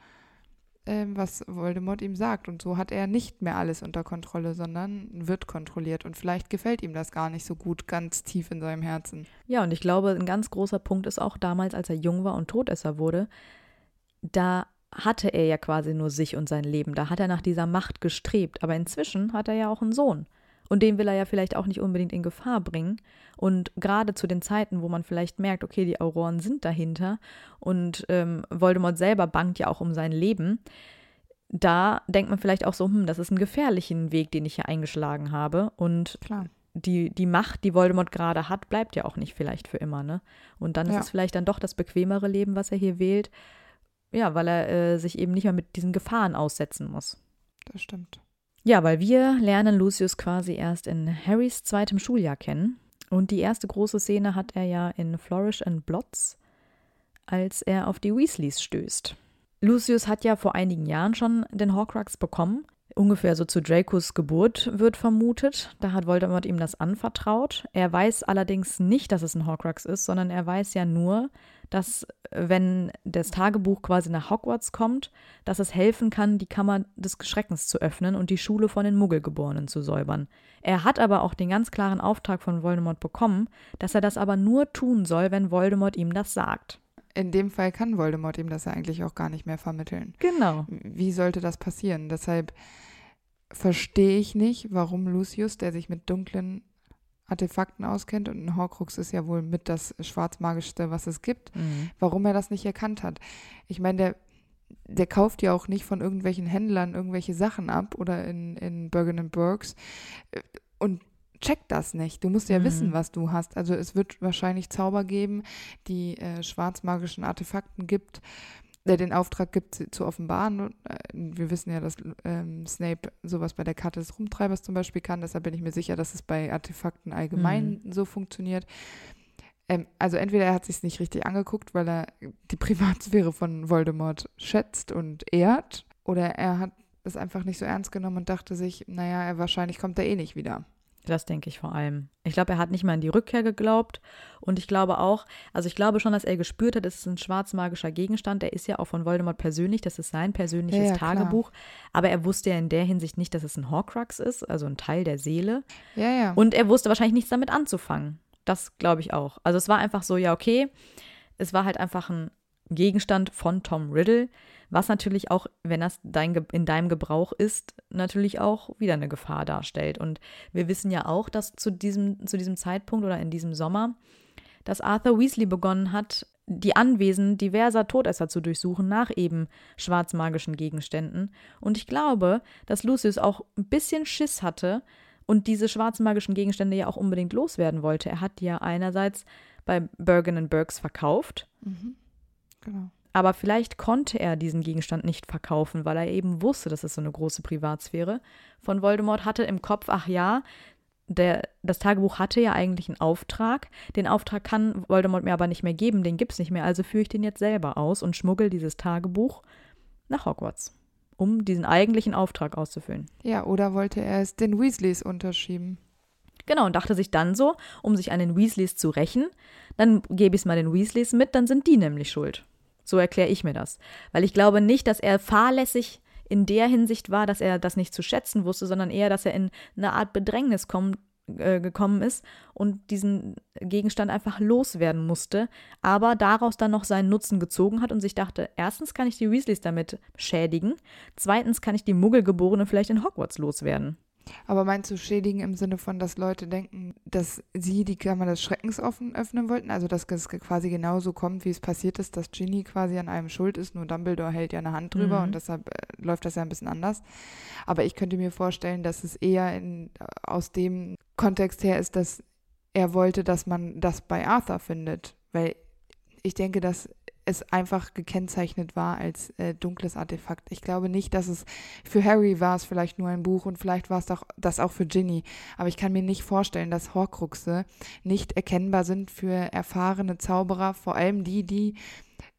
äh, was Voldemort ihm sagt. Und so hat er nicht mehr alles unter Kontrolle, sondern wird kontrolliert. Und vielleicht gefällt ihm das gar nicht so gut, ganz tief in seinem Herzen. Ja, und ich glaube, ein ganz großer Punkt ist auch damals, als er jung war und Todesser wurde, da hatte er ja quasi nur sich und sein Leben. Da hat er nach dieser Macht gestrebt. Aber inzwischen hat er ja auch einen Sohn. Und den will er ja vielleicht auch nicht unbedingt in Gefahr bringen. Und gerade zu den Zeiten, wo man vielleicht merkt, okay, die Auroren sind dahinter und ähm, Voldemort selber bangt ja auch um sein Leben, da denkt man vielleicht auch so, hm, das ist ein gefährlichen Weg, den ich hier eingeschlagen habe. Und Klar. Die, die Macht, die Voldemort gerade hat, bleibt ja auch nicht vielleicht für immer, ne? Und dann ist ja. es vielleicht dann doch das bequemere Leben, was er hier wählt. Ja, weil er äh, sich eben nicht mehr mit diesen Gefahren aussetzen muss. Das stimmt. Ja, weil wir lernen Lucius quasi erst in Harrys zweitem Schuljahr kennen. Und die erste große Szene hat er ja in Flourish and Blots, als er auf die Weasleys stößt. Lucius hat ja vor einigen Jahren schon den Horcrux bekommen. Ungefähr so zu Dracos Geburt wird vermutet. Da hat Voldemort ihm das anvertraut. Er weiß allerdings nicht, dass es ein Horcrux ist, sondern er weiß ja nur, dass wenn das Tagebuch quasi nach Hogwarts kommt, dass es helfen kann, die Kammer des Schreckens zu öffnen und die Schule von den Muggelgeborenen zu säubern. Er hat aber auch den ganz klaren Auftrag von Voldemort bekommen, dass er das aber nur tun soll, wenn Voldemort ihm das sagt. In dem Fall kann Voldemort ihm das ja eigentlich auch gar nicht mehr vermitteln. Genau. Wie sollte das passieren? Deshalb verstehe ich nicht, warum Lucius, der sich mit dunklen Artefakten auskennt und ein Horcrux ist ja wohl mit das schwarzmagischste, was es gibt, Mhm. warum er das nicht erkannt hat. Ich meine, der, der kauft ja auch nicht von irgendwelchen Händlern irgendwelche Sachen ab oder in, in Bergen Burgs äh, und checkt das nicht. Du musst ja Mhm. wissen, was du hast. Also es wird wahrscheinlich Zauber geben, die äh, schwarzmagischen Artefakten gibt, der den Auftrag gibt, sie zu offenbaren. Äh, wir wissen ja, dass ähm, Snape sowas bei der Karte des Rumtreibers zum Beispiel kann. Deshalb bin ich mir sicher, dass es bei Artefakten allgemein so funktioniert. Ähm, also entweder er hat sich nicht richtig angeguckt, weil er die Privatsphäre von Voldemort schätzt und ehrt, oder er hat es einfach nicht so ernst genommen und dachte sich, naja, er wahrscheinlich kommt er eh nicht wieder. Das denke ich vor allem. Ich glaube, er hat nicht mal an die Rückkehr geglaubt. Und ich glaube auch, also ich glaube schon, dass er gespürt hat, es ist ein schwarzmagischer Gegenstand. Der ist ja auch von Voldemort persönlich, das ist sein persönliches Ja, ja, klar. Tagebuch. Aber er wusste ja in der Hinsicht nicht, dass es ein Horcrux ist, also ein Teil der Seele. Ja, ja. Und er wusste wahrscheinlich nichts damit anzufangen. Das glaube ich auch. Also es war einfach so, ja, okay, es war halt einfach ein Gegenstand von Tom Riddle, was natürlich auch, wenn das dein, in deinem Gebrauch ist, natürlich auch wieder eine Gefahr darstellt. Und wir wissen ja auch, dass zu diesem, zu diesem Zeitpunkt oder in diesem Sommer, dass Arthur Weasley begonnen hat, die Anwesen diverser Todesser zu durchsuchen nach eben schwarzmagischen Gegenständen. Und ich glaube, dass Lucius auch ein bisschen Schiss hatte und diese schwarzmagischen Gegenstände ja auch unbedingt loswerden wollte. Er hat die ja einerseits bei Bergen Burks verkauft, Mhm. Genau. aber vielleicht konnte er diesen Gegenstand nicht verkaufen, weil er eben wusste, dass es so eine große Privatsphäre von Voldemort hatte im Kopf, ach ja, der, das Tagebuch hatte ja eigentlich einen Auftrag. Den Auftrag kann Voldemort mir aber nicht mehr geben, den gibt es nicht mehr, also führe ich den jetzt selber aus und schmuggel dieses Tagebuch nach Hogwarts, um diesen eigentlichen Auftrag auszufüllen. Ja, oder wollte er es den Weasleys unterschieben? Genau, und dachte sich dann so, um sich an den Weasleys zu rächen, dann gebe ich es mal den Weasleys mit, dann sind die nämlich schuld. So erkläre ich mir das. Weil ich glaube nicht, dass er fahrlässig in der Hinsicht war, dass er das nicht zu schätzen wusste, sondern eher, dass er in eine Art Bedrängnis kommen, äh, gekommen ist und diesen Gegenstand einfach loswerden musste, aber daraus dann noch seinen Nutzen gezogen hat und sich dachte, erstens kann ich die Weasleys damit schädigen, zweitens kann ich die Muggelgeborene vielleicht in Hogwarts loswerden. Aber meinst du schädigen im Sinne von, dass Leute denken, dass sie die Kammer des Schreckens offen, öffnen wollten? Also, dass es quasi genauso kommt, wie es passiert ist, dass Ginny quasi an einem schuld ist, nur Dumbledore hält ja eine Hand drüber Mhm. und deshalb äh, läuft das ja ein bisschen anders. Aber ich könnte mir vorstellen, dass es eher in, aus dem Kontext her ist, dass er wollte, dass man das bei Arthur findet. Weil ich denke, dass es einfach gekennzeichnet war als äh, dunkles Artefakt. Ich glaube nicht, dass es für Harry war es vielleicht nur ein Buch und vielleicht war es doch das auch für Ginny. Aber ich kann mir nicht vorstellen, dass Horcruxe nicht erkennbar sind für erfahrene Zauberer, vor allem die, die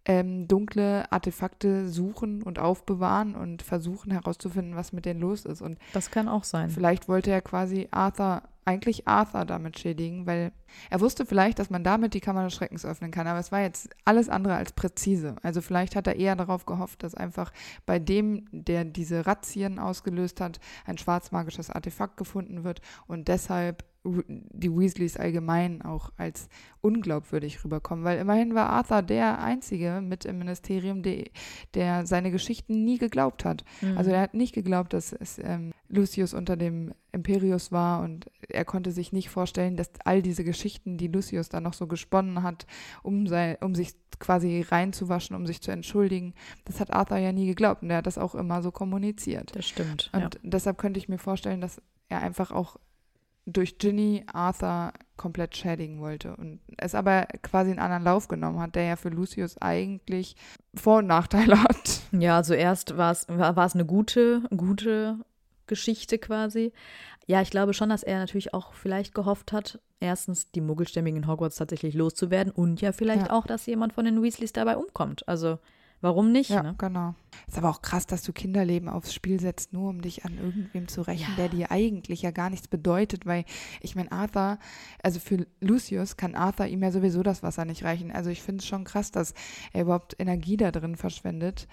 ähm, dunkle Artefakte suchen und aufbewahren und versuchen herauszufinden, was mit denen los ist. Und Das kann auch sein. Vielleicht wollte er quasi Arthur, eigentlich Arthur damit schädigen, weil er wusste vielleicht, dass man damit die Kammer des Schreckens öffnen kann, aber es war jetzt alles andere als präzise. Also vielleicht hat er eher darauf gehofft, dass einfach bei dem, der diese Razzien ausgelöst hat, ein schwarzmagisches Artefakt gefunden wird und deshalb die Weasleys allgemein auch als unglaubwürdig rüberkommen, weil immerhin war Arthur der Einzige mit im Ministerium, der, der seine Geschichten nie geglaubt hat. Mhm. Also er hat nicht geglaubt, dass es ähm, Lucius unter dem Imperius war und er konnte sich nicht vorstellen, dass all diese Geschichten, die Lucius dann noch so gesponnen hat, um, sei, um sich quasi reinzuwaschen, um sich zu entschuldigen, das hat Arthur ja nie geglaubt und er hat das auch immer so kommuniziert. das stimmt. Und ja. deshalb könnte ich mir vorstellen, dass er einfach auch durch Ginny Arthur komplett schädigen wollte und es aber quasi einen anderen Lauf genommen hat, der ja für Lucius eigentlich Vor- und Nachteile hat. Ja, also erst war es war, es eine gute, gute Geschichte quasi. Ja, ich glaube schon, dass er natürlich auch vielleicht gehofft hat, erstens die Muggelstämmigen in Hogwarts tatsächlich loszuwerden und ja vielleicht Ja. auch, dass jemand von den Weasleys dabei umkommt. Also Warum nicht? Ja, ne? genau. Ist aber auch krass, dass du Kinderleben aufs Spiel setzt, nur um dich an irgendwem zu rächen, Ja. der dir eigentlich ja gar nichts bedeutet, weil ich meine, Arthur, also für Lucius kann Arthur ihm ja sowieso das Wasser nicht reichen. Also ich finde es schon krass, dass er überhaupt Energie da drin verschwendet,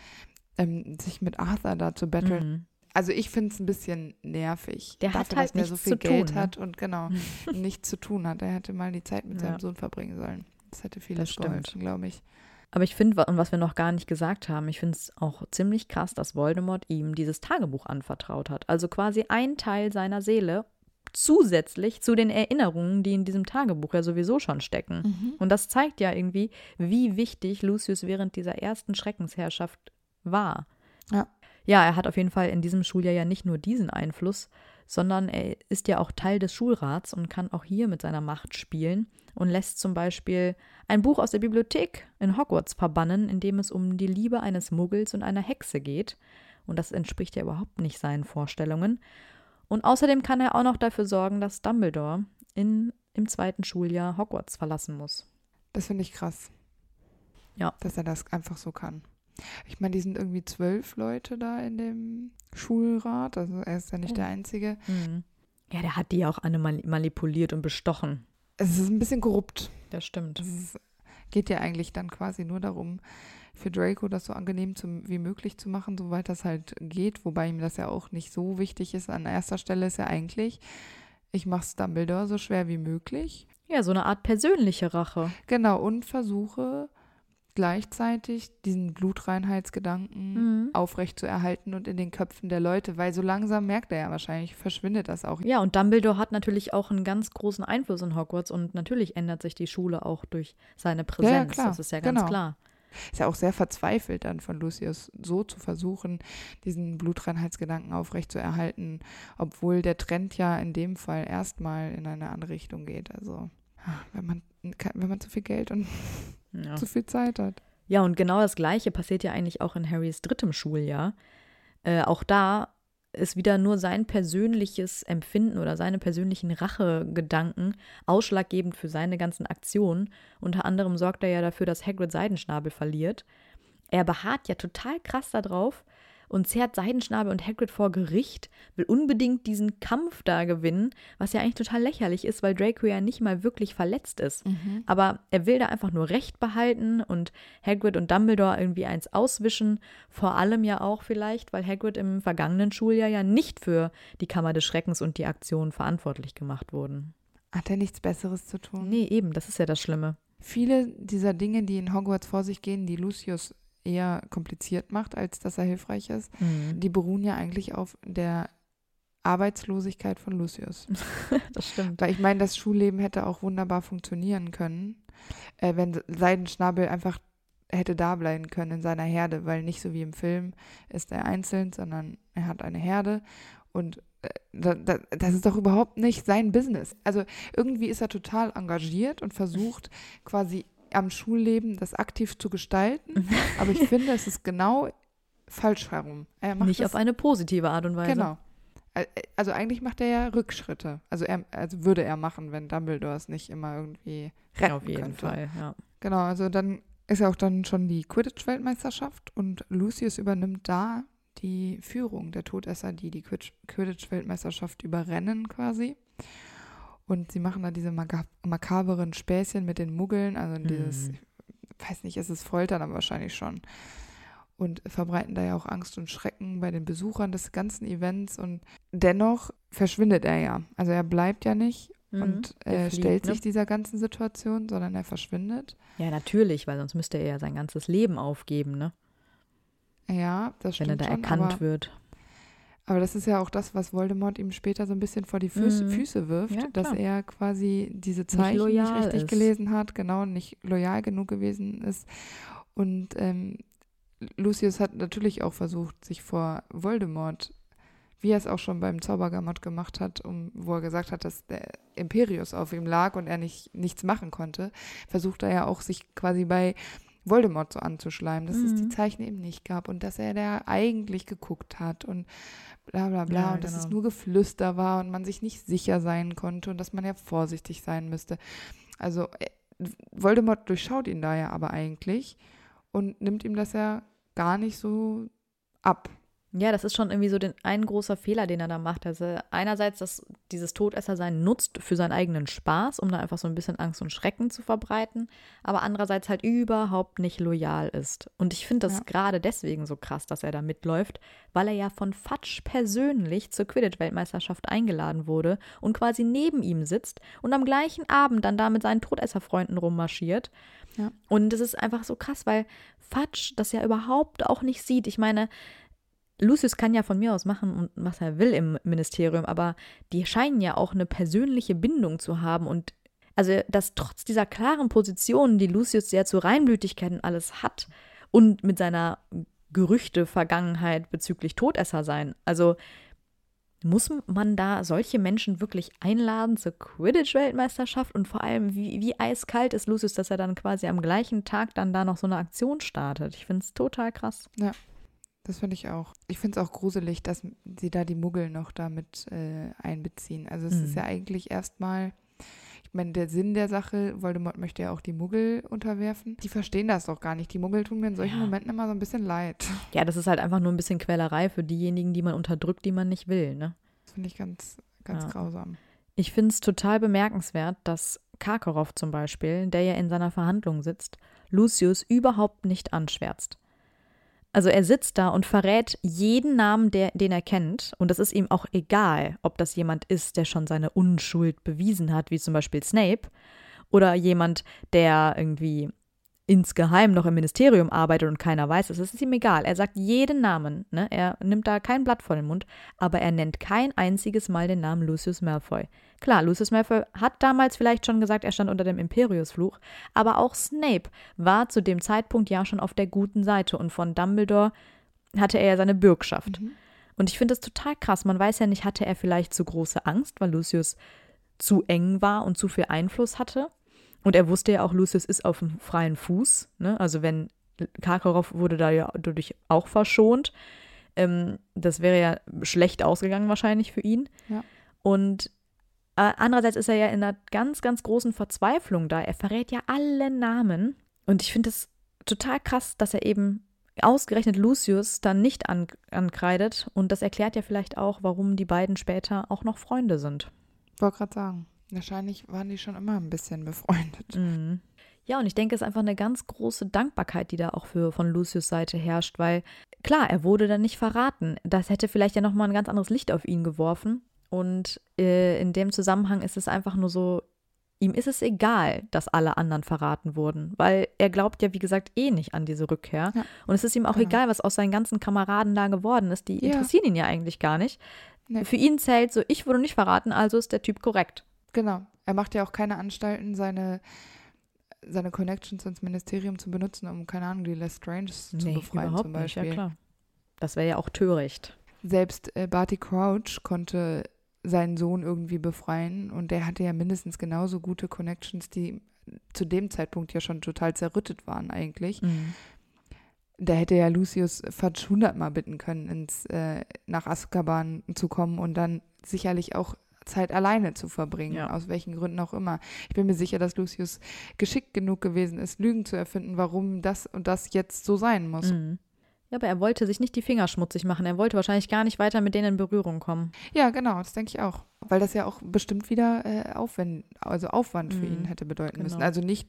ähm, sich mit Arthur da zu battlen. Mhm. Also ich finde es ein bisschen nervig. Der hat dafür, halt dass der so viel zu tun, Geld ne? hat und genau nichts zu tun hat. Er hätte mal die Zeit mit Ja. seinem Sohn verbringen sollen. Das hätte stimmt. geholfen, glaube ich. Aber ich finde, und was wir noch gar nicht gesagt haben, ich finde es auch ziemlich krass, dass Voldemort ihm dieses Tagebuch anvertraut hat. Also quasi ein Teil seiner Seele zusätzlich zu den Erinnerungen, die in diesem Tagebuch ja sowieso schon stecken. Und das zeigt ja irgendwie, wie wichtig Lucius während dieser ersten Schreckensherrschaft war. Ja. Ja, er hat auf jeden Fall in diesem Schuljahr ja nicht nur diesen Einfluss, sondern er ist ja auch Teil des Schulrats und kann auch hier mit seiner Macht spielen und lässt zum Beispiel ein Buch aus der Bibliothek in Hogwarts verbannen, in dem es um die Liebe eines Muggels und einer Hexe geht. Und das entspricht ja überhaupt nicht seinen Vorstellungen. Und außerdem kann er auch noch dafür sorgen, dass Dumbledore in, im zweiten Schuljahr Hogwarts verlassen muss. Das finde ich krass. Ja. Dass er das einfach so kann. Ich meine, die sind irgendwie zwölf Leute da in dem Schulrat. Also er ist ja nicht der Einzige. Mhm. Ja, der hat die auch alle mani- manipuliert und bestochen. Es ist ein bisschen korrupt. Das stimmt. Es geht ja eigentlich dann quasi nur darum, für Draco das so angenehm zum, wie möglich zu machen, soweit das halt geht. Wobei ihm das ja auch nicht so wichtig ist. An erster Stelle ist ja eigentlich, ich mache Dumbledore so schwer wie möglich. Ja, so eine Art persönliche Rache. Genau, und versuche gleichzeitig diesen Blutreinheitsgedanken Mhm. aufrecht zu erhalten und in den Köpfen der Leute, weil so langsam merkt er ja wahrscheinlich, verschwindet das auch. Ja, und Dumbledore hat natürlich auch einen ganz großen Einfluss in Hogwarts und natürlich ändert sich die Schule auch durch seine Präsenz. klar, Das ist ja ganz genau. klar. Ist ja auch sehr verzweifelt dann von Lucius, so zu versuchen, diesen Blutreinheitsgedanken aufrecht zu erhalten, obwohl der Trend ja in dem Fall erstmal in eine andere Richtung geht. Also, wenn man, wenn man zu viel Geld und Ja. zu viel Zeit hat. Ja, und genau das Gleiche passiert ja eigentlich auch in Harrys drittem Schuljahr. Äh, auch da ist wieder nur sein persönliches Empfinden oder seine persönlichen Rachegedanken ausschlaggebend für seine ganzen Aktionen. Unter anderem sorgt er ja dafür, dass Hagrid Seidenschnabel verliert. Er beharrt ja total krass darauf und zerrt Seidenschnabel und Hagrid vor Gericht, will unbedingt diesen Kampf da gewinnen, was ja eigentlich total lächerlich ist, weil Draco ja nicht mal wirklich verletzt ist. Aber er will da einfach nur Recht behalten und Hagrid und Dumbledore irgendwie eins auswischen. Vor allem ja auch vielleicht, weil Hagrid im vergangenen Schuljahr ja nicht für die Kammer des Schreckens und die Aktionen verantwortlich gemacht wurden. Hat er nichts Besseres zu tun? Nee, eben, das ist ja das Schlimme. Viele dieser Dinge, die in Hogwarts vor sich gehen, die Lucius eher kompliziert macht, als dass er hilfreich ist, die beruhen ja eigentlich auf der Arbeitslosigkeit von Lucius. Das stimmt. Weil ich meine, das Schulleben hätte auch wunderbar funktionieren können, äh, wenn Seidenschnabel einfach hätte da bleiben können in seiner Herde, weil nicht so wie im Film ist er einzeln, sondern er hat eine Herde und äh, da, da, das ist doch überhaupt nicht sein Business. Also irgendwie ist er total engagiert und versucht quasi am Schulleben das aktiv zu gestalten, aber ich finde, es ist genau falsch herum. Er macht Nicht das auf eine positive Art und Weise. Genau. Ä- Also eigentlich macht er ja Rückschritte. Also er, also würde er machen, wenn Dumbledore es nicht immer irgendwie retten Auf jeden könnte. Fall, ja. Genau, also dann ist ja auch dann schon die Quidditch-Weltmeisterschaft und Lucius übernimmt da die Führung der Todesser, die die Quid- Quidditch-Weltmeisterschaft überrennen quasi. Und sie machen da diese maka makaberen Späßchen mit den Muggeln, also dieses, Mhm. ich weiß nicht, ist es Foltern, aber wahrscheinlich schon. Und verbreiten da ja auch Angst und Schrecken bei den Besuchern des ganzen Events. Und dennoch verschwindet er ja. Also er bleibt ja nicht Mhm. und äh, flieht, stellt ne? sich dieser ganzen Situation, sondern er verschwindet. Ja, natürlich, weil sonst müsste er ja sein ganzes Leben aufgeben, ne? Ja, das Wenn stimmt er da schon, erkannt wird. Aber das ist ja auch das, was Voldemort ihm später so ein bisschen vor die Füße, Mhm. Füße wirft, Ja, dass er quasi diese Zeichen nicht, loyal richtig ist. gelesen hat, genau, nicht loyal genug gewesen ist. Und ähm, Lucius hat natürlich auch versucht, sich vor Voldemort, wie er es auch schon beim Zaubergamot gemacht hat, um, wo er gesagt hat, dass der Imperius auf ihm lag und er nicht, nichts machen konnte, versucht er ja auch, sich quasi bei Voldemort so anzuschleimen, dass es die Mhm. Zeichen eben nicht gab und dass er da eigentlich geguckt hat und bla bla bla Ja, und dass es genau. nur Geflüster war und man sich nicht sicher sein konnte und dass man ja vorsichtig sein müsste. Also äh, Voldemort durchschaut ihn da ja aber eigentlich und nimmt ihm das ja gar nicht so ab. Ja, das ist schon irgendwie so den, ein großer Fehler, den er da macht. Also einerseits, dass dieses Todessersein nutzt für seinen eigenen Spaß, um da einfach so ein bisschen Angst und Schrecken zu verbreiten, aber andererseits halt überhaupt nicht loyal ist. Und ich finde das ja. gerade deswegen so krass, dass er da mitläuft, weil er ja von Fatsch persönlich zur Quidditch-Weltmeisterschaft eingeladen wurde und quasi neben ihm sitzt und am gleichen Abend dann da mit seinen Todesserfreunden rummarschiert. Ja. Und es ist einfach so krass, weil Fatsch das ja überhaupt auch nicht sieht. Ich meine, Lucius kann ja von mir aus machen, was er will im Ministerium, aber die scheinen ja auch eine persönliche Bindung zu haben und also, dass trotz dieser klaren Position, die Lucius ja zur Reinblütigkeit und alles hat und mit seiner Gerüchte-Vergangenheit bezüglich Todesser sein, also muss man da solche Menschen wirklich einladen zur Quidditch-Weltmeisterschaft und vor allem, wie, wie eiskalt ist Lucius, dass er dann quasi am gleichen Tag dann da noch so eine Aktion startet. Ich finde es total krass. Ja, das finde ich auch. Ich finde es auch gruselig, dass sie da die Muggel noch damit äh, einbeziehen. Also es mhm. ist ja eigentlich erstmal, ich meine, der Sinn der Sache, Voldemort möchte ja auch die Muggel unterwerfen. Die verstehen das doch gar nicht. Die Muggel tun mir in solchen ja. Momenten immer so ein bisschen leid. Ja, das ist halt einfach nur ein bisschen Quälerei für diejenigen, die man unterdrückt, die man nicht will, ne? Das finde ich ganz, ganz ja. grausam. Ich finde es total bemerkenswert, dass Karkaroff zum Beispiel, der ja in seiner Verhandlung sitzt, Lucius überhaupt nicht anschwärzt. Also er sitzt da und verrät jeden Namen, der, den er kennt. Und es ist ihm auch egal, ob das jemand ist, der schon seine Unschuld bewiesen hat, wie zum Beispiel Snape, oder jemand, der irgendwie insgeheim noch im Ministerium arbeitet und keiner weiß es, das ist ihm egal. Er sagt jeden Namen, ne? er nimmt da kein Blatt vor den Mund, aber er nennt kein einziges Mal den Namen Lucius Malfoy. Klar, Lucius Malfoy hat damals vielleicht schon gesagt, er stand unter dem Imperiusfluch, aber auch Snape war zu dem Zeitpunkt ja schon auf der guten Seite und von Dumbledore hatte er ja seine Bürgschaft. Mhm. Und ich finde das total krass. Man weiß ja nicht, hatte er vielleicht zu große Angst, weil Lucius zu eng war und zu viel Einfluss hatte? Und er wusste ja auch, Lucius ist auf dem freien Fuß. Ne? Also wenn Karkaroff wurde da ja dadurch auch verschont. Ähm, das wäre ja schlecht ausgegangen wahrscheinlich für ihn. Ja. Und äh, andererseits ist er ja in einer ganz, ganz großen Verzweiflung da. Er verrät ja alle Namen. Und ich finde es total krass, dass er eben ausgerechnet Lucius dann nicht an, ankreidet. Und das erklärt ja vielleicht auch, warum die beiden später auch noch Freunde sind. Ich wollte gerade sagen. Wahrscheinlich waren die schon immer ein bisschen befreundet. Mhm. Ja, und ich denke, es ist einfach eine ganz große Dankbarkeit, die da auch für von Lucius Seite herrscht, weil klar, er wurde dann nicht verraten. Das hätte vielleicht ja nochmal ein ganz anderes Licht auf ihn geworfen. Und äh, in dem Zusammenhang ist es einfach nur so, ihm ist es egal, dass alle anderen verraten wurden, weil er glaubt ja, wie gesagt, eh nicht an diese Rückkehr. Ja, und es ist ihm auch genau. egal, was aus seinen ganzen Kameraden da geworden ist. Die ja. interessieren ihn ja eigentlich gar nicht. Nee. Für ihn zählt so, ich wurde nicht verraten, also ist der Typ korrekt. Genau. Er macht ja auch keine Anstalten, seine, seine Connections ins Ministerium zu benutzen, um, keine Ahnung, die Lestrange nee, zu befreien zum Beispiel. Nicht, ja klar. Das wäre ja auch töricht. Selbst äh, Barty Crouch konnte seinen Sohn irgendwie befreien und der hatte ja mindestens genauso gute Connections, die zu dem Zeitpunkt ja schon total zerrüttet waren eigentlich. Mhm. Da hätte ja Lucius Fudge hundertmal bitten können, ins, äh, nach Azkaban zu kommen und dann sicherlich auch Zeit alleine zu verbringen, ja. aus welchen Gründen auch immer. Ich bin mir sicher, dass Lucius geschickt genug gewesen ist, Lügen zu erfinden, warum das und das jetzt so sein muss. Mhm. Ja, aber er wollte sich nicht die Finger schmutzig machen. Er wollte wahrscheinlich gar nicht weiter mit denen in Berührung kommen. Ja, genau, das denke ich auch. Weil das ja auch bestimmt wieder äh, Aufwand, also Aufwand für ihn mhm. hätte bedeuten genau. müssen. Also nicht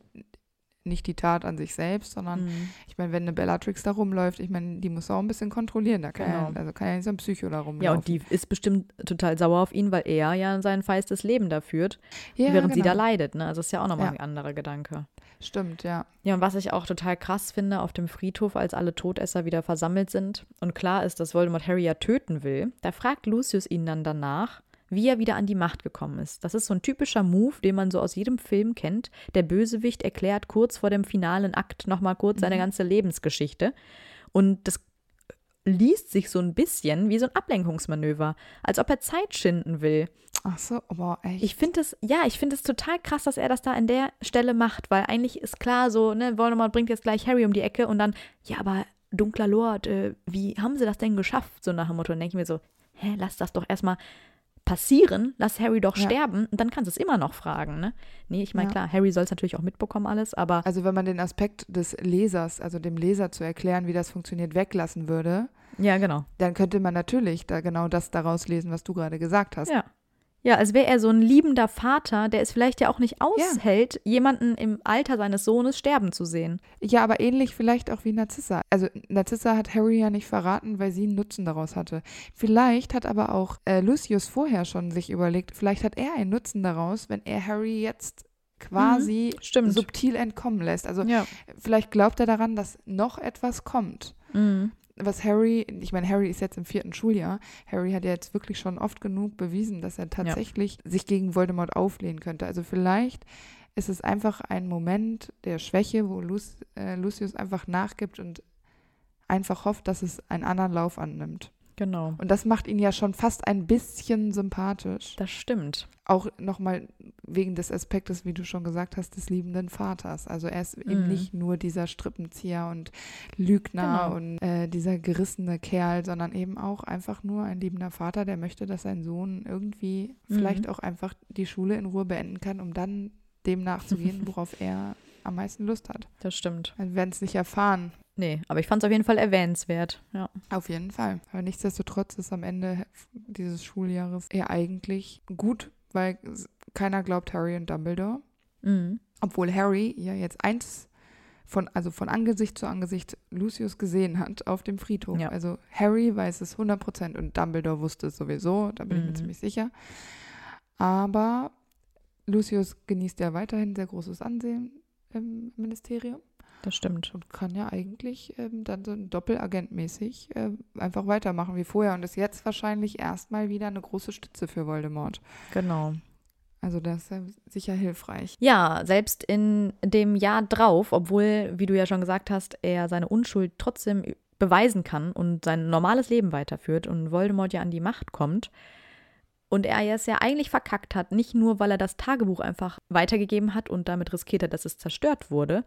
nicht die Tat an sich selbst, sondern mhm. ich meine, wenn eine Bellatrix da rumläuft, ich meine, die muss auch ein bisschen kontrollieren. Da kann genau. ja, also kann ja nicht so ein Psycho da rumlaufen. Ja, und die ist bestimmt total sauer auf ihn, weil er ja sein feistes Leben da führt, ja, während genau. sie da genau. leidet. Ne? Also ist ja auch nochmal ja. ein anderer Gedanke. Stimmt, ja. Ja, und was ich auch total krass finde auf dem Friedhof, als alle Todesser wieder versammelt sind und klar ist, dass Voldemort Harry ja töten will, da fragt Lucius ihn dann danach, wie er wieder an die Macht gekommen ist. Das ist so ein typischer Move, den man so aus jedem Film kennt. Der Bösewicht erklärt kurz vor dem finalen Akt nochmal kurz mhm. seine ganze Lebensgeschichte. Und das liest sich so ein bisschen wie so ein Ablenkungsmanöver, als ob er Zeit schinden will. Ach so, aber echt. Ich finde es, ja, ich finde es total krass, dass er das da an der Stelle macht, weil eigentlich ist klar so, ne, Voldemort bringt jetzt gleich Harry um die Ecke und dann, ja, aber dunkler Lord, äh, wie haben sie das denn geschafft? So nach dem Motto. Und denke ich mir so, hä, lass das doch erstmal passieren, lass Harry doch Ja. sterben und dann kannst du es immer noch fragen, ne? Nee, ich meine, Ja. klar, Harry soll es natürlich auch mitbekommen alles, aber Also wenn man den Aspekt des Lesers, also dem Leser zu erklären, wie das funktioniert, weglassen würde, ja, genau. dann könnte man natürlich da genau das daraus lesen, was du gerade gesagt hast. Ja. Ja, als wäre er so ein liebender Vater, der es vielleicht ja auch nicht aushält, jemanden im Alter seines Sohnes sterben zu sehen. Ja, aber ähnlich vielleicht auch wie Narzissa. Also Narzissa hat Harry ja nicht verraten, weil sie einen Nutzen daraus hatte. Vielleicht hat aber auch äh, Lucius vorher schon sich überlegt, vielleicht hat er einen Nutzen daraus, wenn er Harry jetzt quasi Stimmt. subtil entkommen lässt. Also ja. vielleicht glaubt er daran, dass noch etwas kommt. Mhm. Was Harry, ich meine, Harry ist jetzt im vierten Schuljahr. Harry hat ja jetzt wirklich schon oft genug bewiesen, dass er tatsächlich sich gegen Voldemort auflehnen könnte. Also vielleicht ist es einfach ein Moment der Schwäche, wo Luc äh, Lucius einfach nachgibt und einfach hofft, dass es einen anderen Lauf annimmt. Genau. Und das macht ihn ja schon fast ein bisschen sympathisch. Das stimmt. Auch nochmal wegen des Aspektes, wie du schon gesagt hast, des liebenden Vaters. Also er ist eben Mhm. nicht nur dieser Strippenzieher und Lügner Genau. und äh, dieser gerissene Kerl, sondern eben auch einfach nur ein liebender Vater, der möchte, dass sein Sohn irgendwie Mhm. vielleicht auch einfach die Schule in Ruhe beenden kann, um dann dem nachzugehen, worauf er am meisten Lust hat. Das stimmt. Wir werden es nicht erfahren. Nee, aber ich fand es auf jeden Fall erwähnenswert. Ja. Auf jeden Fall. Aber nichtsdestotrotz ist am Ende dieses Schuljahres eher eigentlich gut, weil keiner glaubt Harry und Dumbledore. Mhm. Obwohl Harry ja jetzt eins von, also von Angesicht zu Angesicht Lucius gesehen hat auf dem Friedhof. Ja. Also Harry weiß es 100% und Dumbledore wusste es sowieso, da bin ich mir Mhm. ziemlich sicher. Aber Lucius genießt ja weiterhin sehr großes Ansehen im Ministerium Das stimmt. und kann ja eigentlich ähm, dann so doppelagentmäßig äh, einfach weitermachen wie vorher und ist jetzt wahrscheinlich erstmal wieder eine große Stütze für Voldemort. Genau. Also das ist ja sicher hilfreich. Ja, selbst in dem Jahr drauf, obwohl, wie du ja schon gesagt hast, er seine Unschuld trotzdem beweisen kann und sein normales Leben weiterführt und Voldemort ja an die Macht kommt und er es ja eigentlich verkackt hat, nicht nur, weil er das Tagebuch einfach weitergegeben hat und damit riskiert hat, dass es zerstört wurde,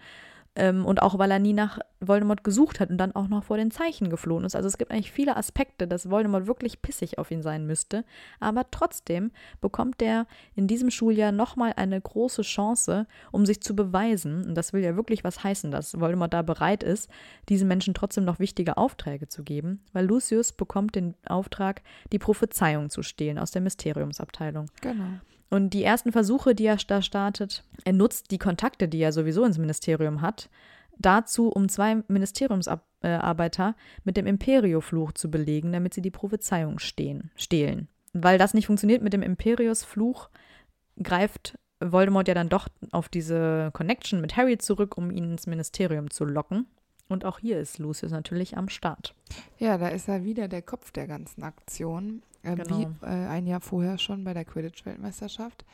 ähm, und auch weil er nie nach Voldemort gesucht hat und dann auch noch vor den Zeichen geflohen ist. Also es gibt eigentlich viele Aspekte, dass Voldemort wirklich pissig auf ihn sein müsste. Aber trotzdem bekommt er in diesem Schuljahr nochmal eine große Chance, um sich zu beweisen. Und das will ja wirklich was heißen, dass Voldemort da bereit ist, diesen Menschen trotzdem noch wichtige Aufträge zu geben. Weil Lucius bekommt den Auftrag, die Prophezeiung zu stehlen aus der Mysteriumsabteilung. Genau. Und die ersten Versuche, die er da startet, er nutzt die Kontakte, die er sowieso ins Ministerium hat, dazu, um zwei Ministeriumsarbeiter mit dem Imperiofluch zu belegen, damit sie die Prophezeiung stehen, stehlen. Weil das nicht funktioniert mit dem Imperiusfluch, greift Voldemort ja dann doch auf diese Connection mit Harry zurück, um ihn ins Ministerium zu locken. Und auch hier ist Lucius natürlich am Start. Ja, da ist er wieder der Kopf der ganzen Aktion, äh, Genau. wie äh, ein Jahr vorher schon bei der Quidditch-Weltmeisterschaft.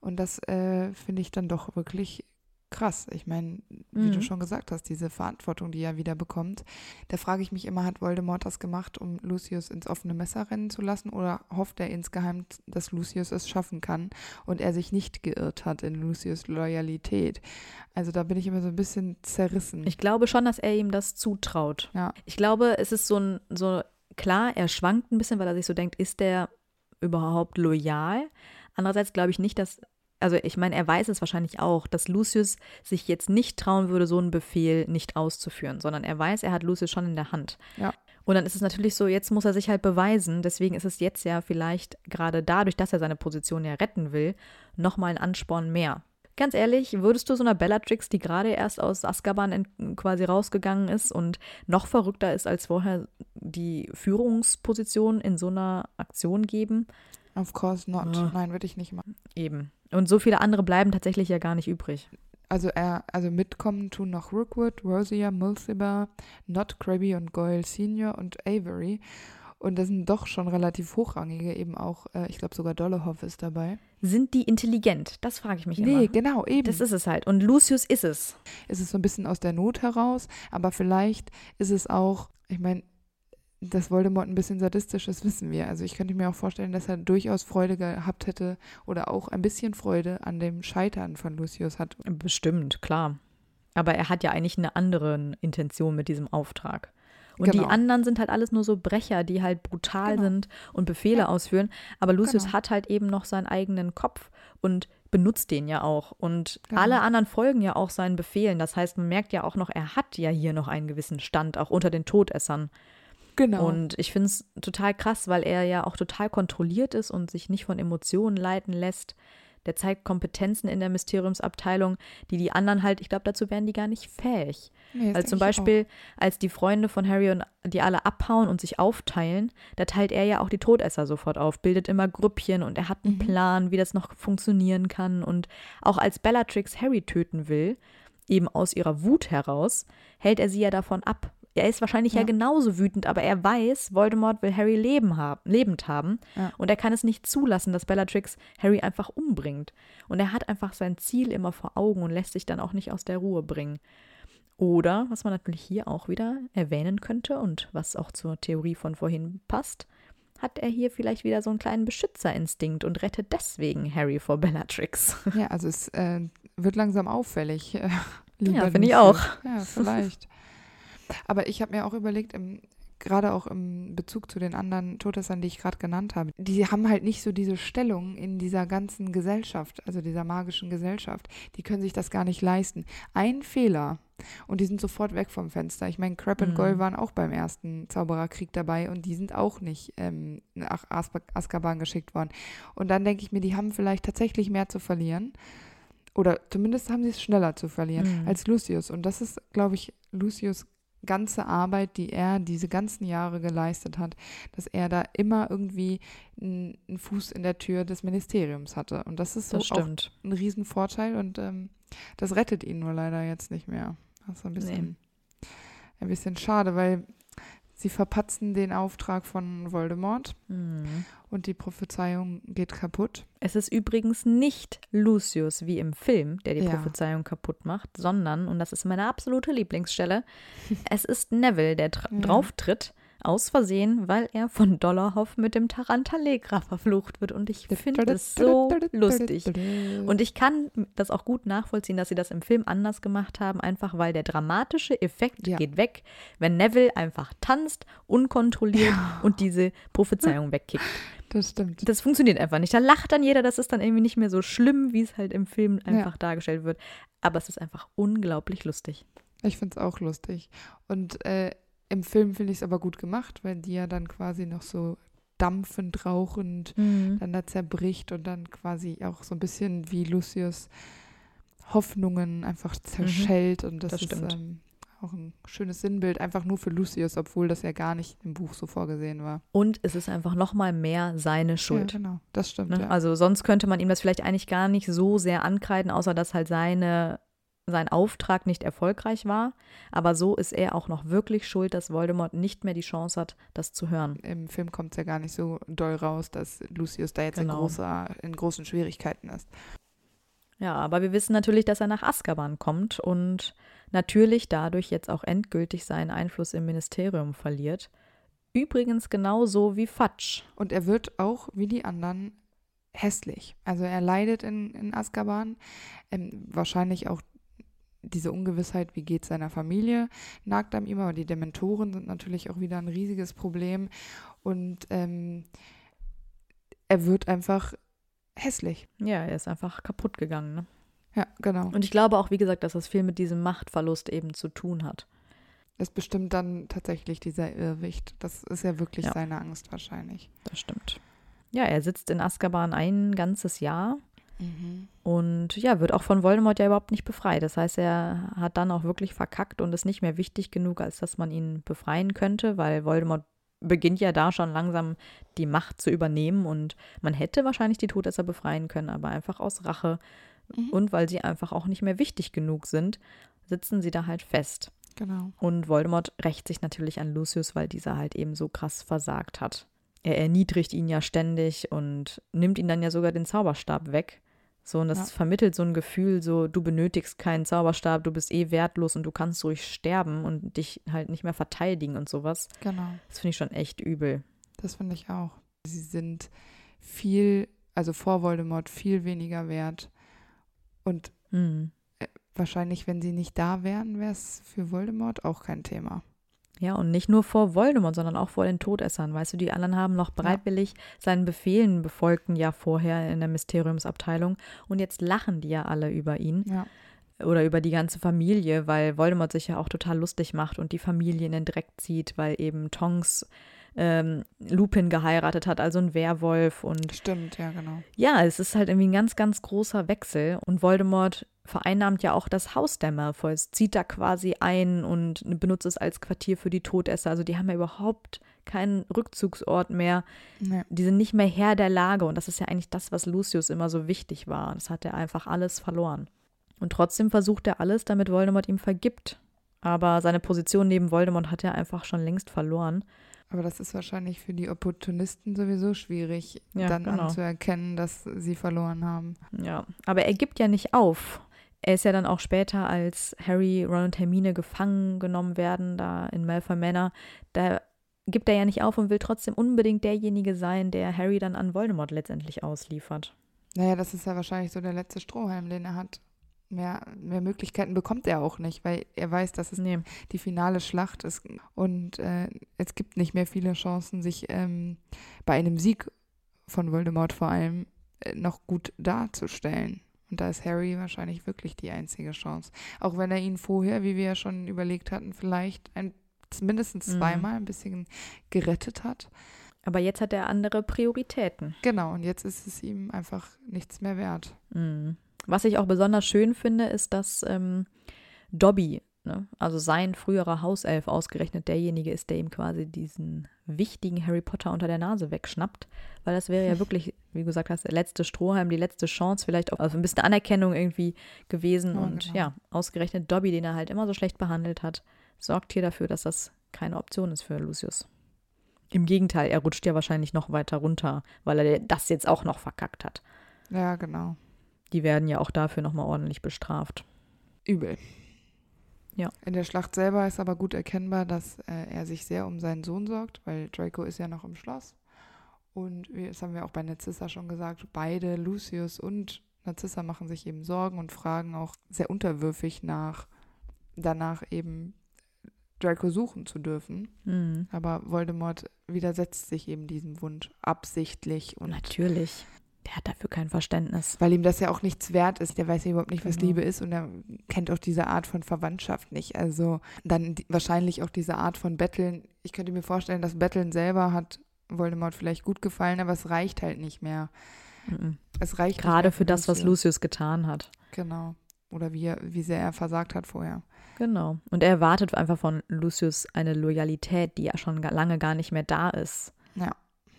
Und das äh, finde ich dann doch wirklich krass. Ich meine, wie du Mhm. schon gesagt hast, diese Verantwortung, die er wieder bekommt. Da frage ich mich immer, hat Voldemort das gemacht, um Lucius ins offene Messer rennen zu lassen? Oder hofft er insgeheim, dass Lucius es schaffen kann und er sich nicht geirrt hat in Lucius Loyalität? Also da bin ich immer so ein bisschen zerrissen. Ich glaube schon, dass er ihm das zutraut. ja. Ich glaube, es ist so ein, so klar, er schwankt ein bisschen, weil er sich so denkt, ist der überhaupt loyal? Andererseits glaube ich nicht, dass, also ich meine, er weiß es wahrscheinlich auch, dass Lucius sich jetzt nicht trauen würde, so einen Befehl nicht auszuführen, sondern er weiß, er hat Lucius schon in der Hand. Ja. Und dann ist es natürlich so, jetzt muss er sich halt beweisen. Deswegen ist es jetzt ja vielleicht gerade dadurch, dass er seine Position ja retten will, nochmal ein Ansporn mehr. Ganz ehrlich, würdest du so einer Bellatrix, die gerade erst aus Azkaban quasi rausgegangen ist und noch verrückter ist als vorher, die Führungsposition in so einer Aktion geben? Of course not. Ja. Nein, würde ich nicht machen. Eben. Und so viele andere bleiben tatsächlich ja gar nicht übrig. Also er, also mitkommen tun noch Rookwood, Rosia, Mulciber, Not, Krabby und Goyle Senior und Avery. Und das sind doch schon relativ hochrangige, eben auch, äh, ich glaube sogar Dolohov ist dabei. Sind die intelligent? Das frage ich mich Nee, immer. genau, eben. Das ist es halt. Und Lucius ist es. ist es so ein bisschen aus der Not heraus, aber vielleicht ist es auch, ich meine, dass Voldemort ein bisschen sadistisch ist, wissen wir. Also ich könnte mir auch vorstellen, dass er durchaus Freude gehabt hätte oder auch ein bisschen Freude an dem Scheitern von Lucius hat. Bestimmt, klar. Aber er hat ja eigentlich eine andere Intention mit diesem Auftrag. Und Genau. die anderen sind halt alles nur so Brecher, die halt brutal Genau. sind und Befehle Ja. ausführen. Aber Lucius Genau. hat halt eben noch seinen eigenen Kopf und benutzt den ja auch. Und Genau. alle anderen folgen ja auch seinen Befehlen. Das heißt, man merkt ja auch noch, er hat ja hier noch einen gewissen Stand, auch unter den Todessern. Genau. Und ich finde es total krass, weil er ja auch total kontrolliert ist und sich nicht von Emotionen leiten lässt. Der zeigt Kompetenzen in der Mysteriumsabteilung, die die anderen halt, ich glaube, dazu wären die gar nicht fähig. Nee, denk zum. Beispiel, als die Freunde von Harry und die alle abhauen und sich aufteilen, da teilt er ja auch die Todesser sofort auf, bildet immer Grüppchen und er hat einen Mhm. Plan, wie das noch funktionieren kann. Und auch als Bellatrix Harry töten will, eben aus ihrer Wut heraus, hält er sie ja davon ab. Er ist wahrscheinlich ja, Ja. genauso wütend, aber er weiß, Voldemort will Harry leben haben, lebend haben. Ja. Und er kann es nicht zulassen, dass Bellatrix Harry einfach umbringt. Und er hat einfach sein Ziel immer vor Augen und lässt sich dann auch nicht aus der Ruhe bringen. Oder, was man natürlich hier auch wieder erwähnen könnte und was auch zur Theorie von vorhin passt, hat er hier vielleicht wieder so einen kleinen Beschützerinstinkt und rettet deswegen Harry vor Bellatrix. Ja, also es äh, wird langsam auffällig. Äh, Ja, finde ich auch. Ja, vielleicht. Aber ich habe mir auch überlegt, im, gerade auch im Bezug zu den anderen Todessern, die ich gerade genannt habe, die haben halt nicht so diese Stellung in dieser ganzen Gesellschaft, also dieser magischen Gesellschaft. Die können sich das gar nicht leisten. Ein Fehler und die sind sofort weg vom Fenster. Ich meine, Crab und Mhm. Goyle waren auch beim ersten Zaubererkrieg dabei und die sind auch nicht ähm, nach Aspa- Azkaban geschickt worden. Und dann denke ich mir, die haben vielleicht tatsächlich mehr zu verlieren. Oder zumindest haben sie es schneller zu verlieren Mhm. als Lucius. Und das ist, glaube ich, Lucius ganze Arbeit, die er diese ganzen Jahre geleistet hat, dass er da immer irgendwie einen Fuß in der Tür des Ministeriums hatte. Und das ist so Das auch stimmt. ein Riesenvorteil und ähm, das rettet ihn nur leider jetzt nicht mehr. Das ist ein bisschen, ein bisschen schade, weil sie verpatzen den Auftrag von Voldemort Mhm. und die Prophezeiung geht kaputt. Es ist übrigens nicht Lucius wie im Film, der die Ja. Prophezeiung kaputt macht, sondern, und das ist meine absolute Lieblingsstelle, es ist Neville, der Ja. drauftritt, aus Versehen, weil er von Dollarhoff mit dem Tarantalegra verflucht wird. Und ich finde es so lustig. Und ich kann das auch gut nachvollziehen, dass sie das im Film anders gemacht haben, einfach weil der dramatische Effekt Ja. geht weg, wenn Neville einfach tanzt, unkontrolliert und diese Prophezeiung wegkickt. das stimmt. Das funktioniert einfach nicht. Da lacht dann jeder, das ist dann irgendwie nicht mehr so schlimm, wie es halt im Film einfach dargestellt wird. Aber es ist einfach unglaublich lustig. Ich finde es auch lustig. Und äh, im Film finde ich es aber gut gemacht, weil die ja dann quasi noch so dampfend, rauchend dann da zerbricht und dann quasi auch so ein bisschen wie Lucius Hoffnungen einfach zerschellt. Und das, das ist ähm, auch ein schönes Sinnbild, einfach nur für Lucius, obwohl das ja gar nicht im Buch so vorgesehen war. Und es ist einfach nochmal mehr seine Schuld. Ja, genau. Das stimmt, Ne? ja. Also sonst könnte man ihm das vielleicht eigentlich gar nicht so sehr ankreiden, außer dass halt seine, sein Auftrag nicht erfolgreich war. Aber so ist er auch noch wirklich schuld, dass Voldemort nicht mehr die Chance hat, das zu hören. Im Film kommt es ja gar nicht so doll raus, dass Lucius da jetzt in, Genau. großer, in großen Schwierigkeiten ist. Ja, aber wir wissen natürlich, dass er nach Azkaban kommt und natürlich dadurch jetzt auch endgültig seinen Einfluss im Ministerium verliert. Übrigens genauso wie Fatsch. Und er wird auch, wie die anderen, hässlich. Also er leidet in, in Azkaban. Ähm, wahrscheinlich auch diese Ungewissheit, wie geht seiner Familie, nagt ihm, aber die Dementoren sind natürlich auch wieder ein riesiges Problem. Und ähm, er wird einfach hässlich. Ja, er ist einfach kaputt gegangen. Ne? Ja, genau. Und ich glaube auch, wie gesagt, dass das viel mit diesem Machtverlust eben zu tun hat. Das bestimmt dann tatsächlich dieser Irrwicht. Das ist ja wirklich Ja. seine Angst wahrscheinlich. Das stimmt. Ja, er sitzt in Azkaban ein ganzes Jahr und ja, wird auch von Voldemort ja überhaupt nicht befreit. Das heißt, er hat dann auch wirklich verkackt und ist nicht mehr wichtig genug, als dass man ihn befreien könnte, weil Voldemort beginnt ja da schon langsam die Macht zu übernehmen und man hätte wahrscheinlich die Todesser befreien können, aber einfach aus Rache Mhm. und weil sie einfach auch nicht mehr wichtig genug sind, sitzen sie da halt fest. Genau. Und Voldemort rächt sich natürlich an Lucius, weil dieser halt eben so krass versagt hat. Er erniedrigt ihn ja ständig und nimmt ihn dann ja sogar den Zauberstab weg. So, und das Ja. vermittelt so ein Gefühl, so, du benötigst keinen Zauberstab, du bist eh wertlos und du kannst ruhig sterben und dich halt nicht mehr verteidigen und sowas. Genau. Das finde ich schon echt übel. Das finde ich auch. Sie sind viel, also vor Voldemort viel weniger wert. Und Hm. wahrscheinlich, wenn sie nicht da wären, wäre es für Voldemort auch kein Thema. Ja, und nicht nur vor Voldemort, sondern auch vor den Todessern. Weißt du, die anderen haben noch bereitwillig ja. seinen Befehlen befolgt ein Jahr vorher in der Mysteriumsabteilung. Und jetzt lachen die ja alle über ihn. Ja. Oder über die ganze Familie, weil Voldemort sich ja auch total lustig macht und die Familie in den Dreck zieht, weil eben Tongs ähm, Lupin geheiratet hat, also ein Werwolf und stimmt, ja genau. Ja, es ist halt irgendwie ein ganz, ganz großer Wechsel und Voldemort vereinnahmt ja auch das Haus der Malfoys, zieht da quasi ein und benutzt es als Quartier für die Todesser. Also die haben ja überhaupt keinen Rückzugsort mehr. Nee. Die sind nicht mehr Herr der Lage und das ist ja eigentlich das, was Lucius immer so wichtig war. Das hat er einfach alles verloren. Und trotzdem versucht er alles, damit Voldemort ihm vergibt. Aber seine Position neben Voldemort hat er einfach schon längst verloren. Aber das ist wahrscheinlich für die Opportunisten sowieso schwierig, ja, dann genau. anzuerkennen, dass sie verloren haben. Ja, aber er gibt ja nicht auf. Er ist ja dann auch später, als Harry, Ron und Hermine gefangen genommen werden, da in Malfoy Manor, da gibt er ja nicht auf und will trotzdem unbedingt derjenige sein, der Harry dann an Voldemort letztendlich ausliefert. Naja, das ist ja wahrscheinlich so der letzte Strohhalm, den er hat mehr, mehr Möglichkeiten bekommt er auch nicht, weil er weiß, dass es nee. die finale Schlacht ist. Und äh, es gibt nicht mehr viele Chancen, sich ähm, bei einem Sieg von Voldemort vor allem äh, noch gut darzustellen. Und da ist Harry wahrscheinlich wirklich die einzige Chance. Auch wenn er ihn vorher, wie wir ja schon überlegt hatten, vielleicht ein, mindestens mhm. zweimal ein bisschen gerettet hat. Aber jetzt hat er andere Prioritäten. Genau, und jetzt ist es ihm einfach nichts mehr wert. Mhm. Was ich auch besonders schön finde, ist, dass ähm, Dobby, ne, also sein früherer Hauself, ausgerechnet derjenige ist, der ihm quasi diesen wichtigen Harry Potter unter der Nase wegschnappt. Weil das wäre ja wirklich, wie du gesagt hast, der letzte Strohhalm, die letzte Chance, vielleicht auch also ein bisschen Anerkennung irgendwie gewesen. Ja, und genau. ja, ausgerechnet Dobby, den er halt immer so schlecht behandelt hat, sorgt hier dafür, dass das keine Option ist für Lucius. Im Gegenteil, er rutscht ja wahrscheinlich noch weiter runter, weil er das jetzt auch noch verkackt hat. Ja, genau die werden ja auch dafür nochmal ordentlich bestraft. Übel. Ja. In der Schlacht selber ist aber gut erkennbar, dass äh, er sich sehr um seinen Sohn sorgt, weil Draco ist ja noch im Schloss. Und wie, das haben wir auch bei Narcissa schon gesagt, beide, Lucius und Narcissa, machen sich eben Sorgen und fragen auch sehr unterwürfig nach, danach eben Draco suchen zu dürfen. Mhm. Aber Voldemort widersetzt sich eben diesem Wunsch absichtlich. Und Natürlich. Der hat dafür kein Verständnis. Weil ihm das ja auch nichts wert ist. Der weiß ja überhaupt nicht, was genau. Liebe ist und er kennt auch diese Art von Verwandtschaft nicht. Also dann die, wahrscheinlich auch diese Art von Betteln. Ich könnte mir vorstellen, das Betteln selber hat Voldemort vielleicht gut gefallen, aber es reicht halt nicht mehr. Mhm. Es reicht Gerade für das, was Lucius getan hat. Genau. Oder wie, er, wie sehr er versagt hat vorher. Genau. Und er erwartet einfach von Lucius eine Loyalität, die ja schon lange gar nicht mehr da ist. Ja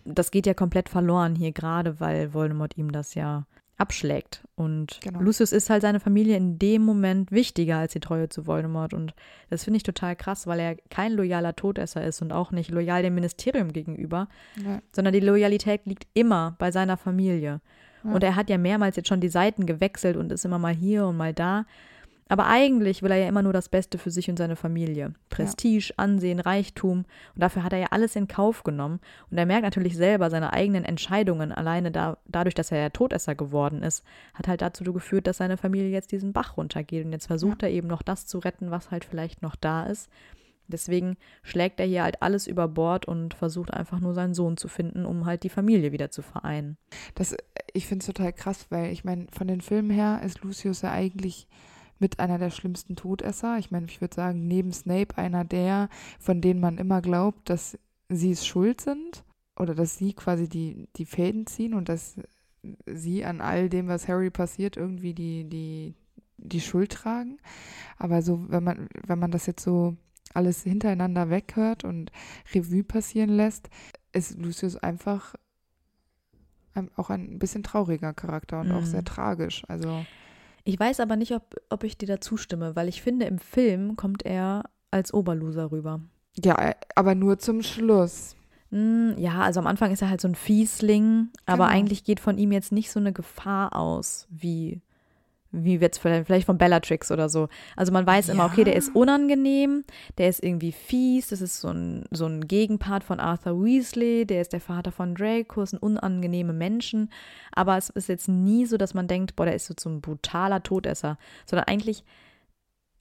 das geht ja komplett verloren hier, gerade weil Voldemort ihm das ja abschlägt. Und genau. Lucius ist halt seine Familie in dem Moment wichtiger als die Treue zu Voldemort. Und das finde ich total krass, weil er kein loyaler Todesser ist und auch nicht loyal dem Ministerium gegenüber, ja. sondern die Loyalität liegt immer bei seiner Familie. Ja. Und er hat ja mehrmals jetzt schon die Seiten gewechselt und ist immer mal hier und mal da. Aber eigentlich will er ja immer nur das Beste für sich und seine Familie. Prestige, ja. Ansehen, Reichtum. Und dafür hat er ja alles in Kauf genommen. Und er merkt natürlich selber, seine eigenen Entscheidungen, alleine da, dadurch, dass er ja Todesser geworden ist, hat halt dazu geführt, dass seine Familie jetzt diesen Bach runtergeht. Und jetzt versucht ja. er eben noch das zu retten, was halt vielleicht noch da ist. Deswegen schlägt er hier halt alles über Bord und versucht einfach nur seinen Sohn zu finden, um halt die Familie wieder zu vereinen. Das, ich finde es total krass, weil ich meine, von den Filmen her ist Lucius ja eigentlich mit einer der schlimmsten Todesser. Ich meine, ich würde sagen, neben Snape einer der, von denen man immer glaubt, dass sie es schuld sind oder dass sie quasi die, die Fäden ziehen und dass sie an all dem, was Harry passiert, irgendwie die, die, die Schuld tragen. Aber so, wenn man, wenn man das jetzt so alles hintereinander weghört und Revue passieren lässt, ist Lucius einfach auch ein bisschen trauriger Charakter und mhm. auch sehr tragisch. Also ich weiß aber nicht, ob, ob ich dir da zustimme, weil ich finde, im Film kommt er als Oberloser rüber. Ja, aber nur zum Schluss. Hm, ja, also am Anfang ist er halt so ein Fiesling, aber genau. eigentlich geht von ihm jetzt nicht so eine Gefahr aus, wie wie wird es vielleicht, vielleicht von Bellatrix oder so. Also man weiß ja. immer, okay, der ist unangenehm, der ist irgendwie fies, das ist so ein, so ein Gegenpart von Arthur Weasley, der ist der Vater von Draco, ist ein unangenehme Menschen, aber es ist jetzt nie so, dass man denkt, boah, der ist so zum brutaler Todesser, sondern eigentlich,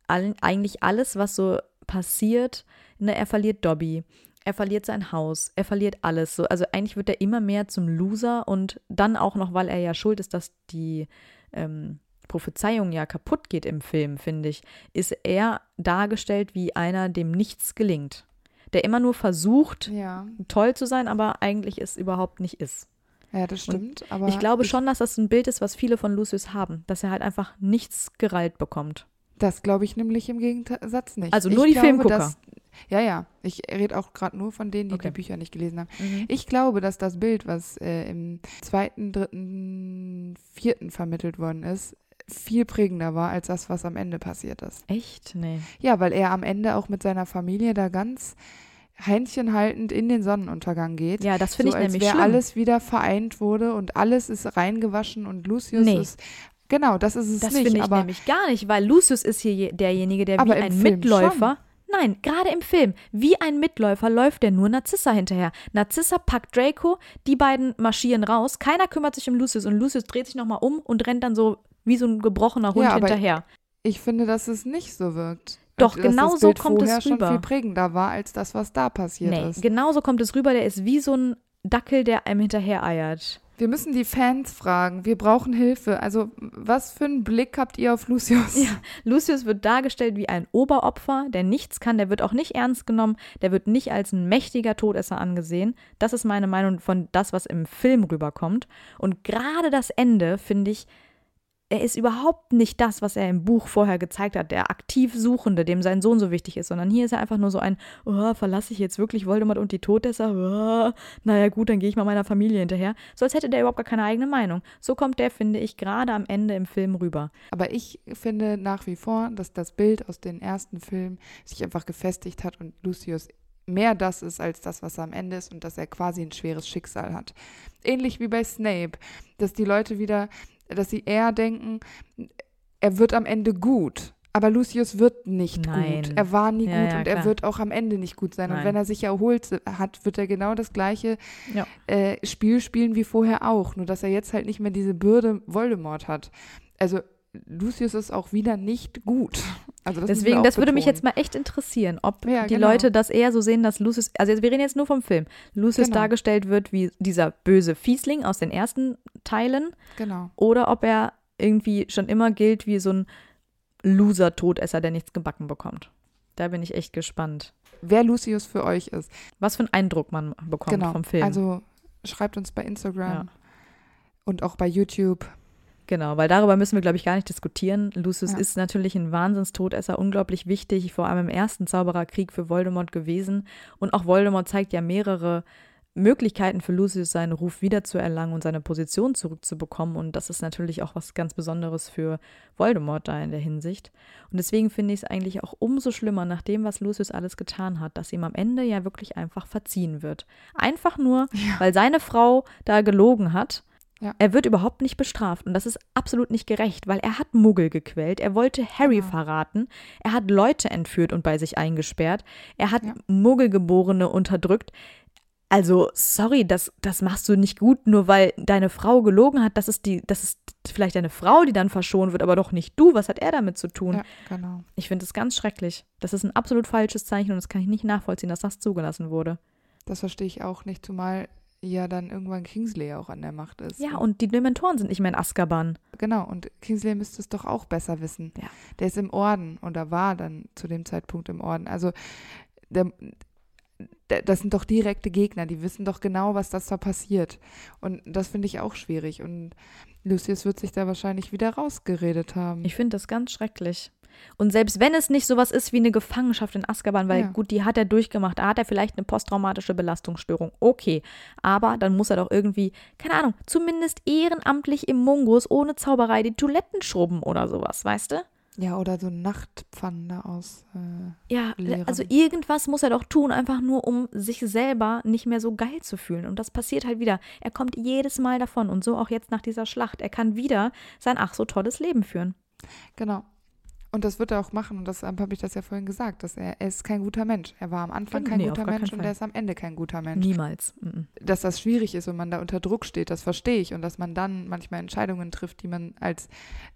all, eigentlich alles, was so passiert, ne, er verliert Dobby, er verliert sein Haus, er verliert alles. So, also eigentlich wird er immer mehr zum Loser und dann auch noch, weil er ja schuld ist, dass die ähm, Prophezeiung ja kaputt geht im Film, finde ich, ist er dargestellt wie einer, dem nichts gelingt. Der immer nur versucht, Ja, toll zu sein, aber eigentlich es überhaupt nicht ist. ja das stimmt. aber ich glaube schon, dass das ein Bild ist, was viele von Lucius haben, dass er halt einfach nichts gereilt bekommt. Das glaube ich nämlich im Gegensatz nicht. Also nur ich die glaube, Filmgucker. Dass, ja, ja. Ich rede auch gerade nur von denen, die Okay. die Bücher nicht gelesen haben. Ich glaube, dass das Bild, was äh, im zweiten, dritten, vierten vermittelt worden ist, viel prägender war als das, was am Ende passiert ist. Echt? Nee. Ja, weil er am Ende auch mit seiner Familie da ganz händchenhaltend in den Sonnenuntergang geht. Ja, das finde so ich als nämlich wäre schlimm. alles wieder vereint wurde und alles ist reingewaschen und Lucius Nee. ist. Genau, das ist es Das nicht. finde ich aber nämlich gar nicht, weil Lucius ist hier je- derjenige, der wie ein Film Mitläufer. Nein, gerade im Film. Wie ein Mitläufer läuft der nur Narzissa hinterher. Narzissa packt Draco, die beiden marschieren raus, keiner kümmert sich um Lucius und Lucius dreht sich nochmal um und rennt dann so wie so ein gebrochener Hund Ja, hinterher. ich finde, dass es nicht so wirkt. Doch, genau so kommt es vorher schon rüber. viel prägender war als das, was da passiert Nee, ist. genauso kommt es rüber, der ist wie so ein Dackel, der einem hinterher eiert. Wir müssen die Fans fragen. Wir brauchen Hilfe. Also, was für einen Blick habt ihr auf Lucius? Ja, Lucius wird dargestellt wie ein Oberopfer, der nichts kann, der wird auch nicht ernst genommen, der wird nicht als ein mächtiger Todesser angesehen. Das ist meine Meinung von das, was im Film rüberkommt. Und gerade das Ende, finde ich, er ist überhaupt nicht das, was er im Buch vorher gezeigt hat, der aktiv Suchende, dem sein Sohn so wichtig ist, sondern hier ist er einfach nur so ein, oh, verlasse ich jetzt wirklich Voldemort und die Todesser? Oh, naja gut, dann gehe ich mal meiner Familie hinterher. So als hätte der überhaupt gar keine eigene Meinung. So kommt der, finde ich, gerade am Ende im Film rüber. Aber ich finde nach wie vor, dass das Bild aus den ersten Filmen sich einfach gefestigt hat und Lucius mehr das ist als das, was er am Ende ist und dass er quasi ein schweres Schicksal hat. Ähnlich wie bei Snape, dass die Leute wieder, dass sie eher denken, er wird am Ende gut. Aber Lucius wird nicht Nein. gut. Er war nie Ja, gut ja, und er wird auch am Ende nicht gut sein. Und Nein. wenn er sich erholt hat, wird er genau das gleiche Ja. äh, Spiel spielen wie vorher auch. Nur dass er jetzt halt nicht mehr diese Bürde Voldemort hat. Also Lucius ist auch wieder nicht gut. Also das Deswegen, das würde mich betonen. jetzt mal echt interessieren, ob Ja, die genau. Leute das eher so sehen, dass Lucius, also wir reden jetzt nur vom Film, Lucius Genau. dargestellt wird wie dieser böse Fiesling aus den ersten Teilen Genau. oder ob er irgendwie schon immer gilt wie so ein Loser-Todesser, der nichts gebacken bekommt. Da bin ich echt gespannt, Wer Lucius für euch ist. was für einen Eindruck man bekommt genau. vom Film. Also schreibt uns bei Instagram Ja. und auch bei YouTube. Genau, weil darüber müssen wir, glaube ich, gar nicht diskutieren. Lucius Ja. ist natürlich ein Wahnsinnstodesser, unglaublich wichtig, vor allem im ersten Zaubererkrieg für Voldemort gewesen. Und auch Voldemort zeigt ja mehrere Möglichkeiten für Lucius, seinen Ruf wiederzuerlangen und seine Position zurückzubekommen. Und das ist natürlich auch was ganz Besonderes für Voldemort da in der Hinsicht. Und deswegen finde ich es eigentlich auch umso schlimmer, nach dem, was Lucius alles getan hat, dass ihm am Ende ja wirklich einfach verziehen wird. Einfach nur, weil seine Frau da gelogen hat. Ja. Er wird überhaupt nicht bestraft und das ist absolut nicht gerecht, weil er hat Muggel gequält, er wollte Harry Genau. verraten, er hat Leute entführt und bei sich eingesperrt, er hat Ja. Muggelgeborene unterdrückt. Also, sorry, das, das machst du nicht gut, nur weil deine Frau gelogen hat. Das ist, die, das ist vielleicht deine Frau, die dann verschont wird, aber doch nicht du. Was hat er damit zu tun? Ja, genau. Ich finde das ganz schrecklich. Das ist ein absolut falsches Zeichen und das kann ich nicht nachvollziehen, dass das zugelassen wurde. Das verstehe ich auch nicht, zumal ja dann irgendwann Kingsley auch an der Macht ist. Ja, und die Dementoren sind nicht mehr in Azkaban. Genau, und Kingsley müsste es doch auch besser wissen. Ja. Der ist im Orden oder war dann zu dem Zeitpunkt im Orden. Also der, der, das sind doch direkte Gegner, die wissen doch genau, was das da passiert. Und das finde ich auch schwierig. Und Lucius wird sich da wahrscheinlich wieder rausgeredet haben. Ich finde das ganz schrecklich. Und selbst wenn es nicht sowas ist wie eine Gefangenschaft in Azkaban, weil Ja. gut, die hat er durchgemacht, da hat er vielleicht eine posttraumatische Belastungsstörung, okay. Aber dann muss er doch irgendwie, keine Ahnung, zumindest ehrenamtlich im Mungus ohne Zauberei die Toiletten schrubben oder sowas, weißt du? ja, oder so Nachtpfannen da aus. Äh, Ja, Lehren. also irgendwas muss er doch tun, einfach nur um sich selber nicht mehr so geil zu fühlen. Und das passiert halt wieder. Er kommt jedes Mal davon und so auch jetzt nach dieser Schlacht. Er kann wieder sein ach so tolles Leben führen. genau. Und das wird er auch machen. Und das habe ich das ja vorhin gesagt, dass er, er ist kein guter Mensch. Er war am Anfang kein Nee, guter Mensch und er ist am Ende kein guter Mensch. Niemals. Mhm. Dass das schwierig ist und man da unter Druck steht, das verstehe ich. Und dass man dann manchmal Entscheidungen trifft, die man als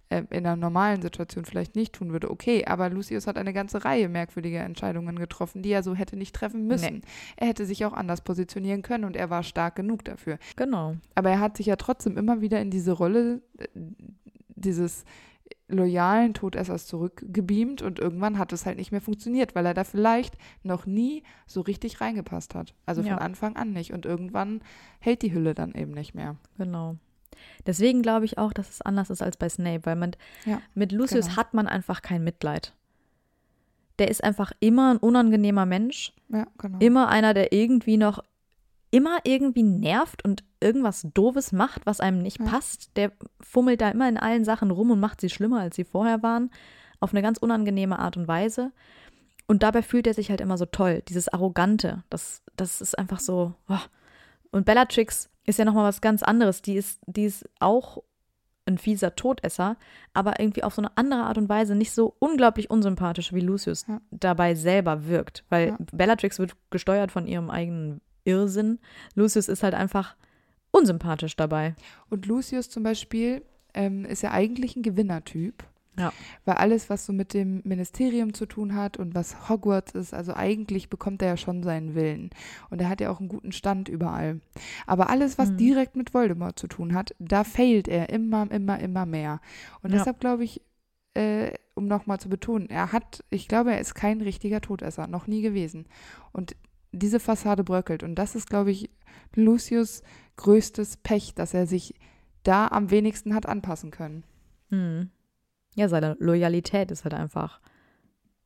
äh, in einer normalen Situation vielleicht nicht tun würde. Okay, aber Lucius hat eine ganze Reihe merkwürdiger Entscheidungen getroffen, die er so hätte nicht treffen müssen. Er hätte sich auch anders positionieren können und er war stark genug dafür. Genau. Aber er hat sich ja trotzdem immer wieder in diese Rolle äh, dieses loyalen Todessers zurückgebeamt und irgendwann hat es halt nicht mehr funktioniert, weil er da vielleicht noch nie so richtig reingepasst hat. Also von Ja. Anfang an nicht. Und irgendwann hält die Hülle dann eben nicht mehr. Genau. Deswegen glaube ich auch, dass es anders ist als bei Snape, weil man Ja, mit Lucius genau. hat man einfach kein Mitleid. Der ist einfach immer ein unangenehmer Mensch, Ja, genau. immer einer, der irgendwie noch immer irgendwie nervt und irgendwas Doofes macht, was einem nicht Ja. passt. Der fummelt da immer in allen Sachen rum und macht sie schlimmer, als sie vorher waren, auf eine ganz unangenehme Art und Weise. Und dabei fühlt er sich halt immer so toll, dieses Arrogante. Das, das ist einfach so. oh. Und Bellatrix ist ja nochmal was ganz anderes. Die ist, die ist auch ein fieser Todesser, aber irgendwie auf so eine andere Art und Weise nicht so unglaublich unsympathisch, wie Lucius Ja. dabei selber wirkt. Weil Ja. Bellatrix wird gesteuert von ihrem eigenen Irrsinn. Lucius ist halt einfach unsympathisch dabei. Und Lucius zum Beispiel ähm, ist ja eigentlich ein Gewinnertyp. Ja. Weil alles, was so mit dem Ministerium zu tun hat und was Hogwarts ist, also eigentlich bekommt er ja schon seinen Willen. Und er hat ja auch einen guten Stand überall. Aber alles, was Mhm. direkt mit Voldemort zu tun hat, da failt er immer, immer, immer mehr. Und Ja. deshalb glaube ich, äh, um nochmal zu betonen, er hat, ich glaube, er ist kein richtiger Todesser, noch nie gewesen. Und diese Fassade bröckelt. Und das ist, glaube ich, Lucius größtes Pech, dass er sich da am wenigsten hat anpassen können. Hm. Ja, seine Loyalität ist halt einfach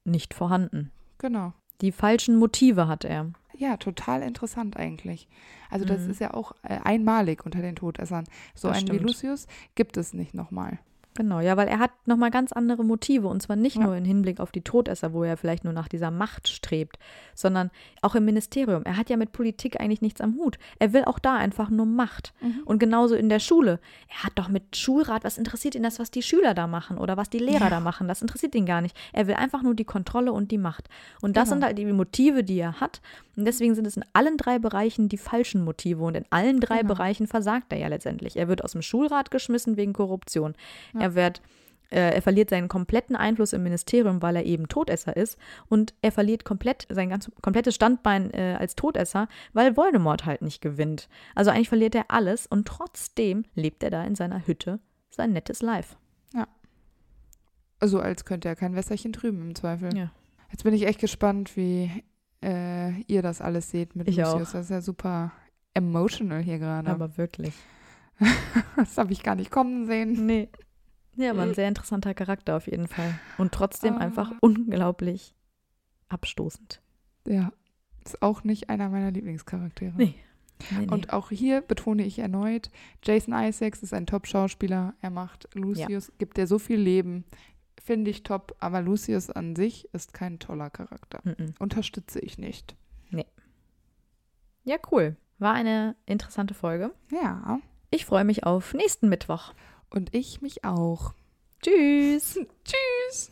nicht vorhanden. Genau. Die falschen Motive hat er. Ja, total interessant eigentlich. Also das Mhm. ist ja auch äh, einmalig unter den Todessern. So Das einen wie stimmt. Lucius gibt es nicht nochmal. Genau, ja, weil er hat nochmal ganz andere Motive und zwar nicht Ja. nur im Hinblick auf die Todesser, wo er vielleicht nur nach dieser Macht strebt, sondern auch im Ministerium. Er hat ja mit Politik eigentlich nichts am Hut. Er will auch da einfach nur Macht. Und genauso in der Schule. Er hat doch mit Schulrat, was interessiert ihn das, was die Schüler da machen oder was die Lehrer Ja. da machen? Das interessiert ihn gar nicht. Er will einfach nur die Kontrolle und die Macht. Und das Genau. sind halt die Motive, die er hat. Und deswegen sind es in allen drei Bereichen die falschen Motive und in allen drei Genau. Bereichen versagt er ja letztendlich. Er wird aus dem Schulrat geschmissen wegen Korruption. Er wird äh, er verliert seinen kompletten Einfluss im Ministerium, weil er eben Todesser ist. Und er verliert komplett sein ganz komplettes Standbein äh, als Todesser, weil Voldemort halt nicht gewinnt. Also eigentlich verliert er alles und trotzdem lebt er da in seiner Hütte sein nettes Life. So als könnte er kein Wässerchen trüben im Zweifel. Ja. Jetzt bin ich echt gespannt, wie äh, ihr das alles seht mit Ich Lucius. auch. Das ist ja super emotional hier gerade. Aber wirklich. Das habe ich gar nicht kommen sehen. Nee. Ja, aber ein sehr interessanter Charakter auf jeden Fall. Und trotzdem Ah. einfach unglaublich abstoßend. Ja, ist auch nicht einer meiner Lieblingscharaktere. Nee. Nee, nee. Und auch hier betone ich erneut, Jason Isaacs ist ein Top-Schauspieler. Er macht Lucius, gibt dir so viel Leben. Finde ich top, aber Lucius an sich ist kein toller Charakter. Mhm. Unterstütze ich nicht. Ja, cool. War eine interessante Folge. Ja, Ich freue mich auf nächsten Mittwoch. und ich mich auch. Tschüss. Tschüss.